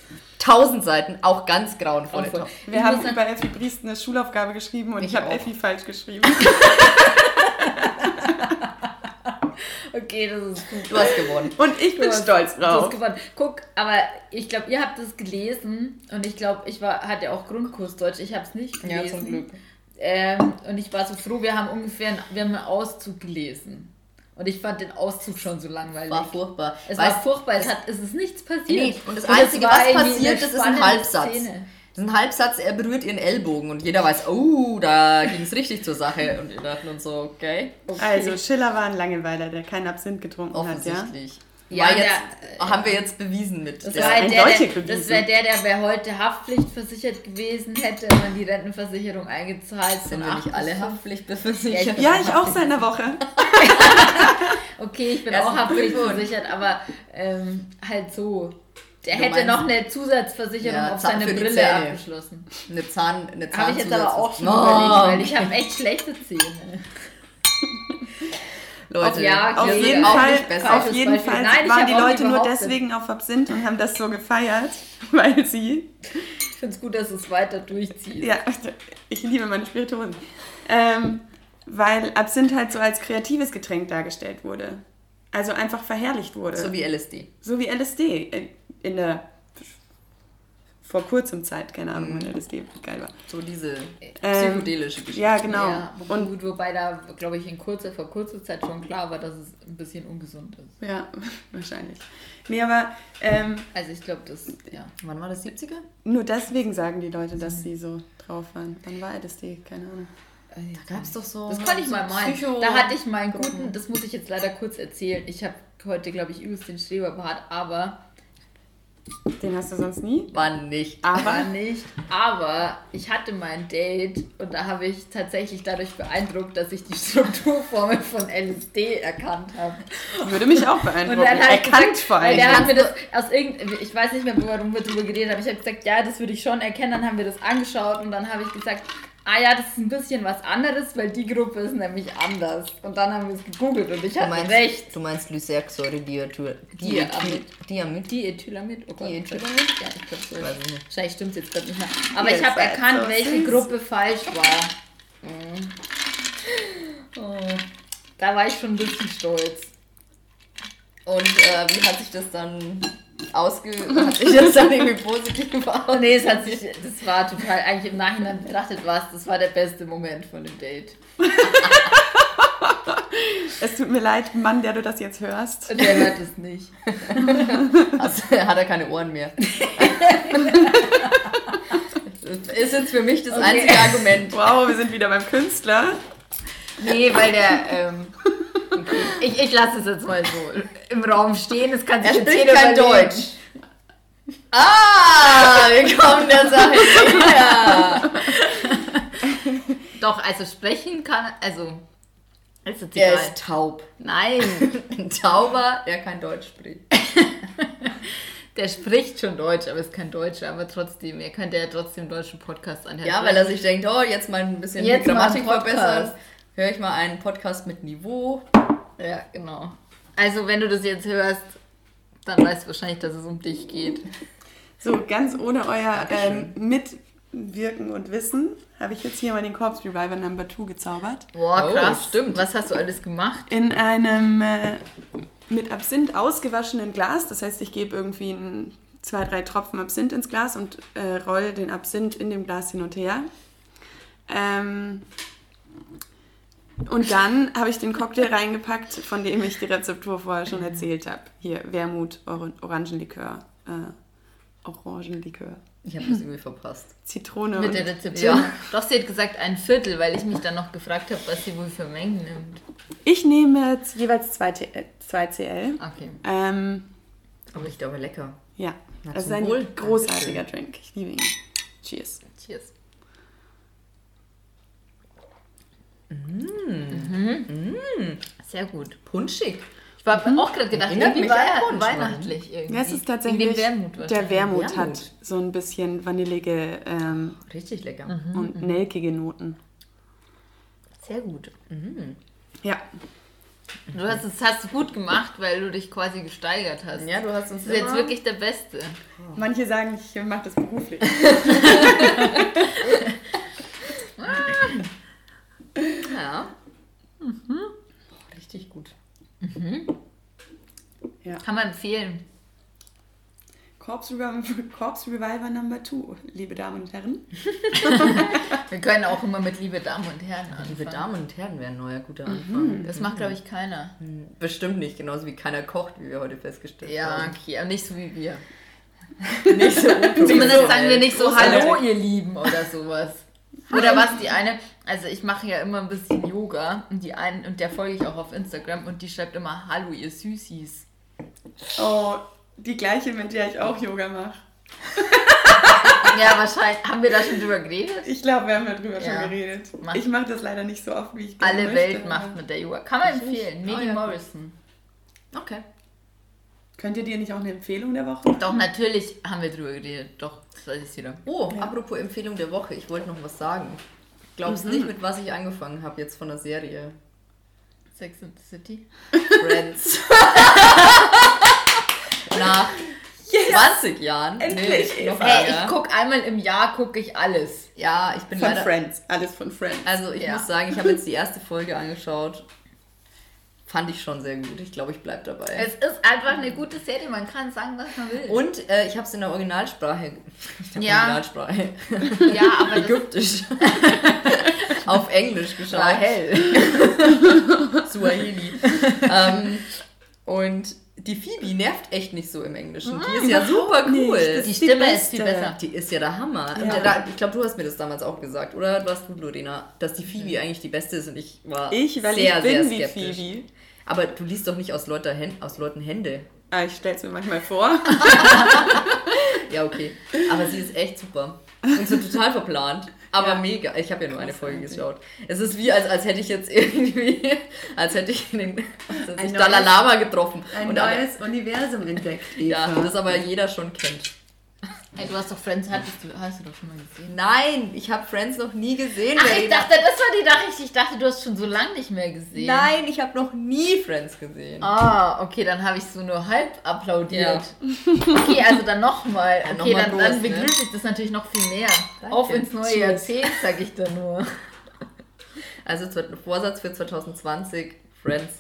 1000 Seiten, auch ganz grauenvolle. Auch voll. Wir Ich haben über Effi Briest eine Schulaufgabe geschrieben und Ich ich, habe. Effi falsch geschrieben. Okay, das ist gut. Du hast gewonnen. Und ich bin hast- stolz Du hast drauf. gewonnen. Guck, aber ich glaube, ihr habt es gelesen und ich glaube, ich war, hatte auch Grundkurs Deutsch. Ich habe es nicht gelesen. Ja, zum Glück. Ähm, und ich war so froh, wir haben ungefähr wir haben einen Auszug gelesen. Und ich fand den Auszug schon so langweilig. War furchtbar. es Weißt- war furchtbar, es, hat, es ist nichts passiert. Nee, und das es Einzige, was passiert, das ist ein Halbsatz. Szene. Das ist ein Halbsatz, er berührt ihren Ellbogen und jeder weiß, oh, da ging es richtig zur Sache. Und wir dachten uns so, okay, Also Schiller war ein Langeweiler, der keinen Absinth getrunken hat, ja? offensichtlich. Ja, War jetzt, der- haben wir jetzt bewiesen mit. Das der- war halt der, der, das wäre der, der bei heute Haftpflichtversichert gewesen hätte, wenn man die Rentenversicherung eingezahlt sind wir nicht alle bis fünf. haftpflichtbefähigt? Ja, ich auch seit einer Woche. Okay, ich bin Herzlichen auch haftpflichtversichert, aber ähm, halt so. Der Du hätte meinst- noch eine Zusatzversicherung Ja, auf Zahn seine Brille Zähne. abgeschlossen. Eine Zahn, eine Habe ich jetzt aber auch schon Oh, überlegt, weil ich habe echt schlechte Zähne. Leute, Ja, Auf okay, wir jeden Fall, auf jeden. Fall Nein, waren die Leute nur deswegen auf Absinth und haben das so gefeiert, weil sie, Ich finde es gut, dass es weiter durchziehst. ja, ich liebe meine Spirituosen, ähm, weil Absinth halt so als kreatives Getränk dargestellt wurde. Also einfach verherrlicht wurde. So wie LSD. So wie LSD in der vor kurzem Zeit, keine Ahnung, wann LSD geil war. So diese Ähm, psychedelische Geschichte. Ja, genau. Ja, aber Und gut, wobei da, glaube ich, in kurzer, vor kurzer Zeit schon klar war, dass es ein bisschen ungesund ist. ja, wahrscheinlich. Nee, aber ähm, Also ich glaube, das, ja. Wann war das? 70er? nur deswegen sagen die Leute, dass sie so drauf waren. Wann war LSD? Keine Ahnung. Da gab es doch so. Das konnte ich so mal meinen. Psycho- Da hatte ich mal einen guten, das muss ich jetzt leider kurz erzählen. Ich habe heute, glaube ich, übelst den Streberbart, aber Den hast du sonst nie? Wann nicht? war Aber nicht. Aber ich hatte mein Date und da habe ich tatsächlich dadurch beeindruckt, dass ich die Strukturformel von LSD erkannt habe. würde mich auch Und beeindrucken. dann habe ich Erkannt gesagt, vor weil allem. der hat mir das aus irgend, ich weiß nicht mehr, warum wir darüber geredet haben. Ich habe gesagt, ja, das würde ich schon erkennen. Dann haben wir das angeschaut und dann habe ich gesagt, ah ja, das ist ein bisschen was anderes, weil die Gruppe ist nämlich anders. Und dann haben wir es gegoogelt und ich Du hatte meinst, recht. du meinst Lysergsäure. Diamid. Diethylamid? Oh Gott, Diethylamid? Ja, ich glaube so. Weiß ich nicht. Wahrscheinlich stimmt es jetzt gerade nicht mehr. Aber Ihr ich habe erkannt, so welche süß. Gruppe falsch war. Mhm. Oh, da war ich schon ein bisschen stolz. Und äh, wie hat sich das dann ausge... Hat sich das dann irgendwie positiv aus? Oh nee, es hat sich, das war total, eigentlich im Nachhinein betrachtet was, das war der beste Moment von dem Date. Es tut mir leid, Mann, der du das jetzt hörst. Und der hört es nicht. Also, hat er keine Ohren mehr. Das ist jetzt für mich das Okay. einzige Argument. Wow, wir sind wieder beim Künstler. Nee, weil der, ähm, ich, ich lasse es jetzt mal so im Raum stehen, es kann sich Er jetzt spricht jeder kein überlegen. Deutsch. Ah, wir kommen der Sache näher. Doch, also sprechen kann, also, ist jetzt Er egal. ist taub. Nein, Ein Tauber, der kein Deutsch spricht. der spricht schon Deutsch, aber ist kein Deutscher, aber trotzdem, ihr könnt ja trotzdem deutschen Podcast anhören. Ja, weil er sich denkt, oh, jetzt mal ein bisschen Jetzt die Grammatik verbessern. Höre ich mal einen Podcast mit Niveau. Ja, genau. Also, wenn du das jetzt hörst, Dann weißt du wahrscheinlich, dass es um dich geht. So, ganz ohne euer ähm, Mitwirken und Wissen habe ich jetzt hier mal den Corpse Reviver Number 2 gezaubert. Boah, Oh, krass. stimmt. Was hast du alles gemacht? In einem äh, mit Absinth ausgewaschenen Glas. Das heißt, ich gebe irgendwie ein, zwei, drei Tropfen Absinth ins Glas und äh, roll den Absinth in dem Glas hin und her. Ähm, und dann habe ich den Cocktail reingepackt, von dem ich die Rezeptur vorher schon erzählt habe. Hier, Wermut, Or Orangenlikör, äh, Orangenlikör, Ich habe das irgendwie verpasst. Zitrone Mit der Rezeption. Ja. Doch, sie hat gesagt ein Viertel, weil ich mich dann noch gefragt habe, was sie wohl für Mengen nimmt. Ich nehme jetzt jeweils 2 CL. Okay. Ähm, Aber riecht aber lecker. ja, das ist ein Wohl. großartiger Drink. Ich liebe ihn. Cheers. Cheers. Sehr gut. Punschig. Ich habe auch gerade gedacht, Erinnert irgendwie war er Punsch, weihnachtlich irgendwie. Ja, es ist tatsächlich. dem Wermut der. Wermut, Wermut. hat so ein bisschen vanillige ähm, Richtig lecker. Mhm. und nelkige Noten. Sehr gut. Ja, Du hast es hast gut gemacht, weil du dich quasi gesteigert hast. Ja, du hast uns Das ist jetzt wirklich der Beste. manche sagen, ich mache das beruflich. Ja. Boah, richtig gut. Kann man empfehlen. Corpse Reviver, Corpse Reviver Number 2, liebe Damen und Herren. Wir können auch immer mit liebe Damen und Herren anfangen. Liebe Damen und Herren wäre ein neuer guter Anfang. Das macht, glaube ich, keiner. Bestimmt nicht, genauso wie keiner kocht, wie wir heute festgestellt Ja, haben. okay, aber nicht so wie wir. Nicht so Zumindest sagen wir nicht so. Hallo, ihr Lieben oder sowas. Oder was die eine, also ich mache ja immer ein bisschen Yoga und die einen, und der folge ich auch auf Instagram und die schreibt immer Hallo, ihr Süßis. Oh, die gleiche, mit der ich auch Yoga mache. Ja, wahrscheinlich. Haben wir da schon drüber geredet? Ich glaube, wir haben darüber Ja. schon geredet. Mach- Ich mache das leider nicht so oft, wie ich Alle möchte, Welt macht mit der Yoga. Kann man empfehlen. Medi Ah, ja. Morrison. Okay. Könnt ihr dir nicht auch eine Empfehlung der Woche? Doch, natürlich haben wir drüber geredet. Doch, das weiß ich wieder. Oh, apropos Empfehlung der Woche, ich wollte noch was sagen. Glaubst nicht, mit was ich angefangen habe jetzt von der Serie? Sex and the City. Friends. Nach 20 Jahren. Endlich, Nee, noch. Hey, ich gucke einmal im Jahr, gucke ich alles. Ja, ich bin Von leider. Friends. Alles von Friends. Also ich Ja. muss sagen, ich habe jetzt die erste Folge angeschaut. Fand ich schon sehr gut. Ich glaube, ich bleibe dabei. Es ist einfach eine gute Serie, man kann sagen, was man will. Und äh, ich habe es in der Originalsprache. In der Ja. Originalsprache. ja, aber Ägyptisch. Auf Englisch geschaut. war hell. Suaheli. ähm, und die Phoebe nervt echt nicht so im Englischen. Die ist ja super cool. Die Stimme ist viel Beste. besser. Die ist ja der Hammer. Ja. Und da, ich glaube, du hast mir das damals auch gesagt. Oder warst du, Lorena, dass die Phoebe eigentlich die Beste ist und ich war ich, weil sehr, ich bin sehr wie skeptisch. Phoebe. Aber du liest doch nicht aus, Leute, aus Leuten Hände. Ah, ich stell's mir manchmal vor. Ja, okay. Aber sie ist echt super. Und so total verplant. Aber Ja. mega. Ich habe ja nur eine Folge geschaut. Es ist wie, als, als hätte ich jetzt irgendwie, als hätte ich den als hätte Ein ich neues- Dalai Lama getroffen. Ein Und alle- neues Universum entdeckt, Ja, Eva. das aber jeder schon kennt. Hey, du hast doch Friends, hattest du, hast du doch schon mal gesehen. Nein, ich habe Friends noch nie gesehen. Ach, ich dachte, das war die Nachricht. Ich dachte, du hast schon so lange nicht mehr gesehen. Nein, ich habe noch nie Friends gesehen. Ah, okay, dann habe ich so nur halb applaudiert. Ja. Okay, also dann nochmal. Okay, noch mal dann, dann ne? begrüße ich das natürlich noch viel mehr. Danke. Auf ins neue Cheers. Jahrzehnt, sag ich da nur. Also Vorsatz für 2020, Friends.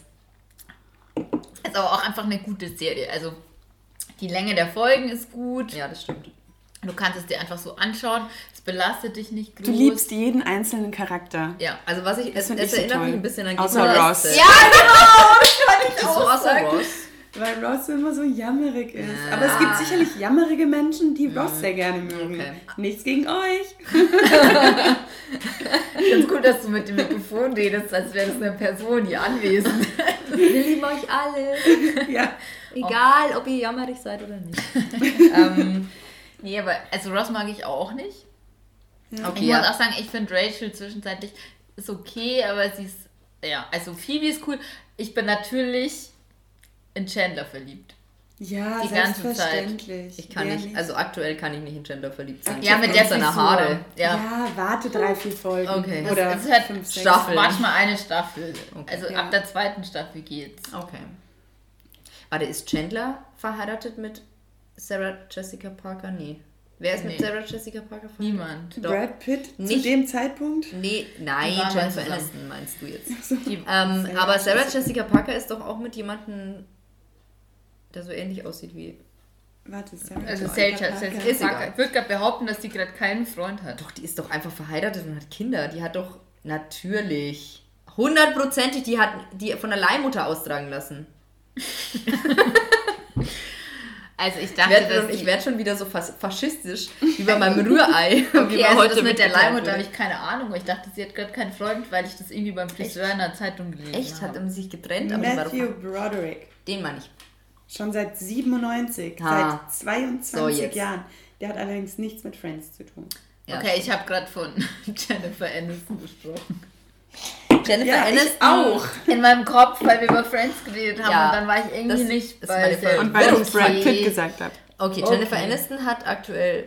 Ist aber auch einfach eine gute Serie. Also die Länge der Folgen ist gut. Ja, das stimmt. Du kannst es dir einfach so anschauen. Es belastet dich nicht groß. Du liebst jeden einzelnen Charakter. Ja. Also was ich, es, find es ich so erinnert toll. mich ein bisschen an Außer Gilmore Ross. Ja, genau! Das kann ich So auch außer sagen. Ross. Weil Ross immer so jammerig ist. Ja. Aber es gibt sicherlich jammerige Menschen, die Ross sehr gerne mögen. Okay. Nichts gegen euch. Ich finde es gut, dass du mit dem Mikrofon redest, als wäre das eine Person hier anwesend. Wir lieben euch alle. Ja. Egal, ob ihr jammerig seid oder nicht. ähm, nee, aber also Ross mag ich auch nicht. Okay, Ich ja. muss auch sagen, ich finde Rachel zwischenzeitlich ist okay, aber sie ist, ja, also Phoebe ist cool. Ich bin natürlich in Chandler verliebt. Ja, Die ganze selbstverständlich. Ich kann Wer nicht, also aktuell kann ich nicht in Gender verliebt sein. Ja, mit der seiner. Haare. Ja. Ja, warte drei, vier Folgen. Okay. Das- Oder es ist halt fünf, sechs. Staffel. Manchmal eine Staffel. Okay. Also Ja. ab der zweiten Staffel geht's. Okay. Warte, ist Chandler verheiratet mit Sarah Jessica Parker? Nee. Wer ist mit Nee. Sarah Jessica Parker verheiratet? Niemand. Doch. Brad Pitt zu Nicht- dem Zeitpunkt? Nee, nein, Jennifer. Aniston meinst du jetzt. Die, Ähm, Sarah aber Sarah Jessica- Jessica Parker ist doch auch mit jemandem, der so ähnlich aussieht wie. Warte, Sarah also Jessica Sarah Parker. Jessica Ist Parker. egal. Ich würde gerade behaupten, dass die gerade keinen Freund hat. Doch, die ist doch einfach verheiratet und hat Kinder. Die hat doch natürlich hundertprozentig, die hat die von der Leihmutter austragen lassen. Also ich Ich dachte, werde dass ich die- werd schon wieder so fas faschistisch wie bei meinem Rührei. wie Okay, wir also das mit der Leihmutter habe ich keine Ahnung. Ich dachte, sie hat gerade keinen Freund, weil ich das irgendwie beim Friseur in der Zeitung gelesen Echt? Hat habe. er sich getrennt? Matthew Broderick. den meine ich. Schon seit 97, Ah. seit 22 So. Jahren. Der hat allerdings nichts mit Friends zu tun. Ja, okay, ich habe gerade von Jennifer Aniston gesprochen. Jennifer Ja, ich Aniston. auch. In meinem Kopf, weil wir über Friends geredet haben Ja, und dann war ich irgendwie das nicht ist bei meine Sarah Und weil ich Warum Brad Pitt gesagt habe. Okay, Okay. Jennifer Aniston hat aktuell.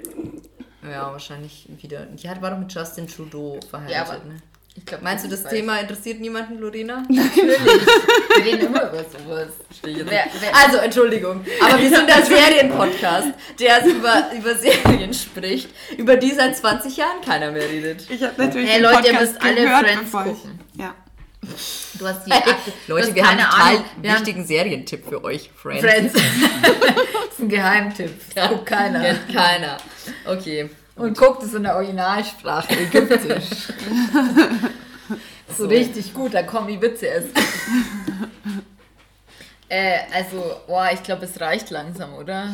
Ja, wahrscheinlich wieder. Die hat, war doch mit Justin Trudeau verheiratet, Ja, aber- ne? Ich glaub, Meinst du, das weiß- Thema interessiert niemanden, Lorena? Natürlich. Wir reden immer über sowas. Wer, wer, Also, Entschuldigung. Aber wir sind der Serienpodcast, der über, über Serien spricht, über die seit 20 Jahren keiner mehr redet. Ich habe natürlich Hey, den Leute, ihr Podcast müsst alle gehört, Friends gucken. Ich... Ja. du hast die Hey, Akte- Leute, hast wir haben keine einen total Ahnung. Wir haben wichtigen Serientipp für euch, Friends. Friends. das ist ein Geheimtipp. Das guckt keiner. Kennt keiner. Okay. Und guckt es in der Originalsprache, ägyptisch. so, So. richtig gut, da kommen die Witze erst. äh, also, boah, ich glaube, es reicht langsam, oder?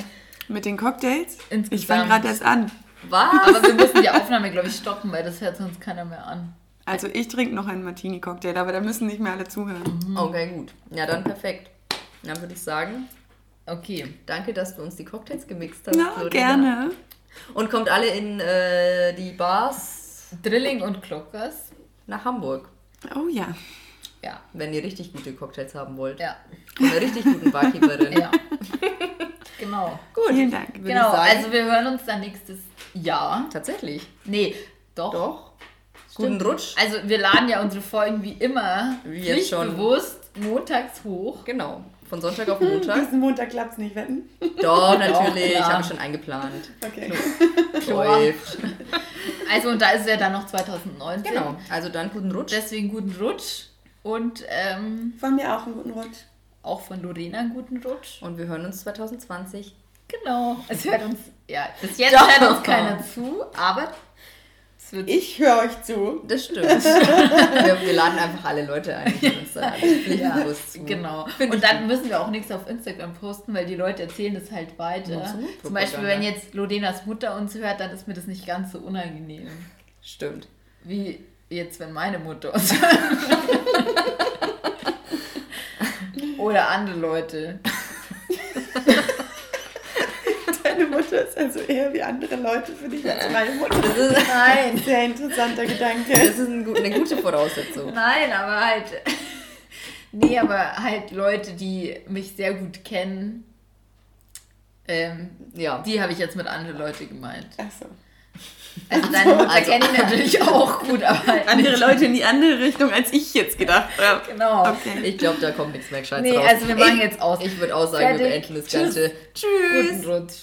Mit den Cocktails? Ich Insgesamt. fange gerade erst an. Was? Aber wir müssen die Aufnahme, glaube ich, stoppen, weil das hört sonst keiner mehr an. Also ich trinke noch einen Martini-Cocktail, aber da müssen nicht mehr alle zuhören. Okay, gut. Ja, dann perfekt. Dann würde ich sagen, Okay. danke, dass du uns die Cocktails gemixt hast. Na, Lorena. gerne. Und kommt alle in äh, die Bars Drilling und Klockers. nach Hamburg, Oh ja. Ja. wenn ihr richtig gute Cocktails haben wollt. Ja. Von einer richtig guten Barkeeperin. Ja. genau. Gut. Vielen Dank. Genau, also wir hören uns dann nächstes Jahr. Tatsächlich. Nee, doch. Doch. Guten. Rutsch. Also wir laden ja unsere Folgen wie immer Wie jetzt schon. pflichtbewusst montags hoch. Genau. Von Sonntag auf Montag. Diesen Montag klappt es nicht, wetten? Doch, natürlich. ich habe schon eingeplant. Okay. Läuft. Also und da ist es ja dann noch 2019. Genau. Also dann guten Rutsch. Deswegen guten Rutsch und ähm, Von mir auch einen guten Rutsch. auch von Lorena einen guten Rutsch. Und wir hören uns 2020. Genau. Es hört uns, ja, bis jetzt Doch. hört uns keiner zu, aber Ich höre euch zu. Das stimmt. wir, wir laden einfach alle Leute ein, die uns alle ja, pflichtbewusst zu. genau. Find Und dann müssen wir auch nichts auf Instagram posten, weil die Leute erzählen das halt weiter. Zu Zum Beispiel, wenn jetzt Lorenas Mutter uns hört, dann ist mir das nicht ganz so unangenehm. Stimmt. Wie jetzt, wenn meine Mutter uns hört. Oder andere Leute. Deine Mutter ist also eher wie andere Leute für dich als meine Mutter. Das ist, Nein. Sehr interessanter Gedanke. das ist ein, eine gute Voraussetzung. Nein, aber halt. Nee, aber halt Leute, die mich sehr gut kennen. Ähm, Ja. die habe ich jetzt mit anderen Leuten gemeint. Achso. Also deine Mutter also- kenne ich natürlich auch gut, aber halt Andere nicht. Leute in die andere Richtung, als ich jetzt gedacht habe. Genau. Okay. Ich glaube, da kommt nichts mehr Gescheites Nee, raus. also wir machen ich, jetzt aus. Ich würde auch sagen, wir beenden das. Ganze. Tschüss. Guten Rutsch.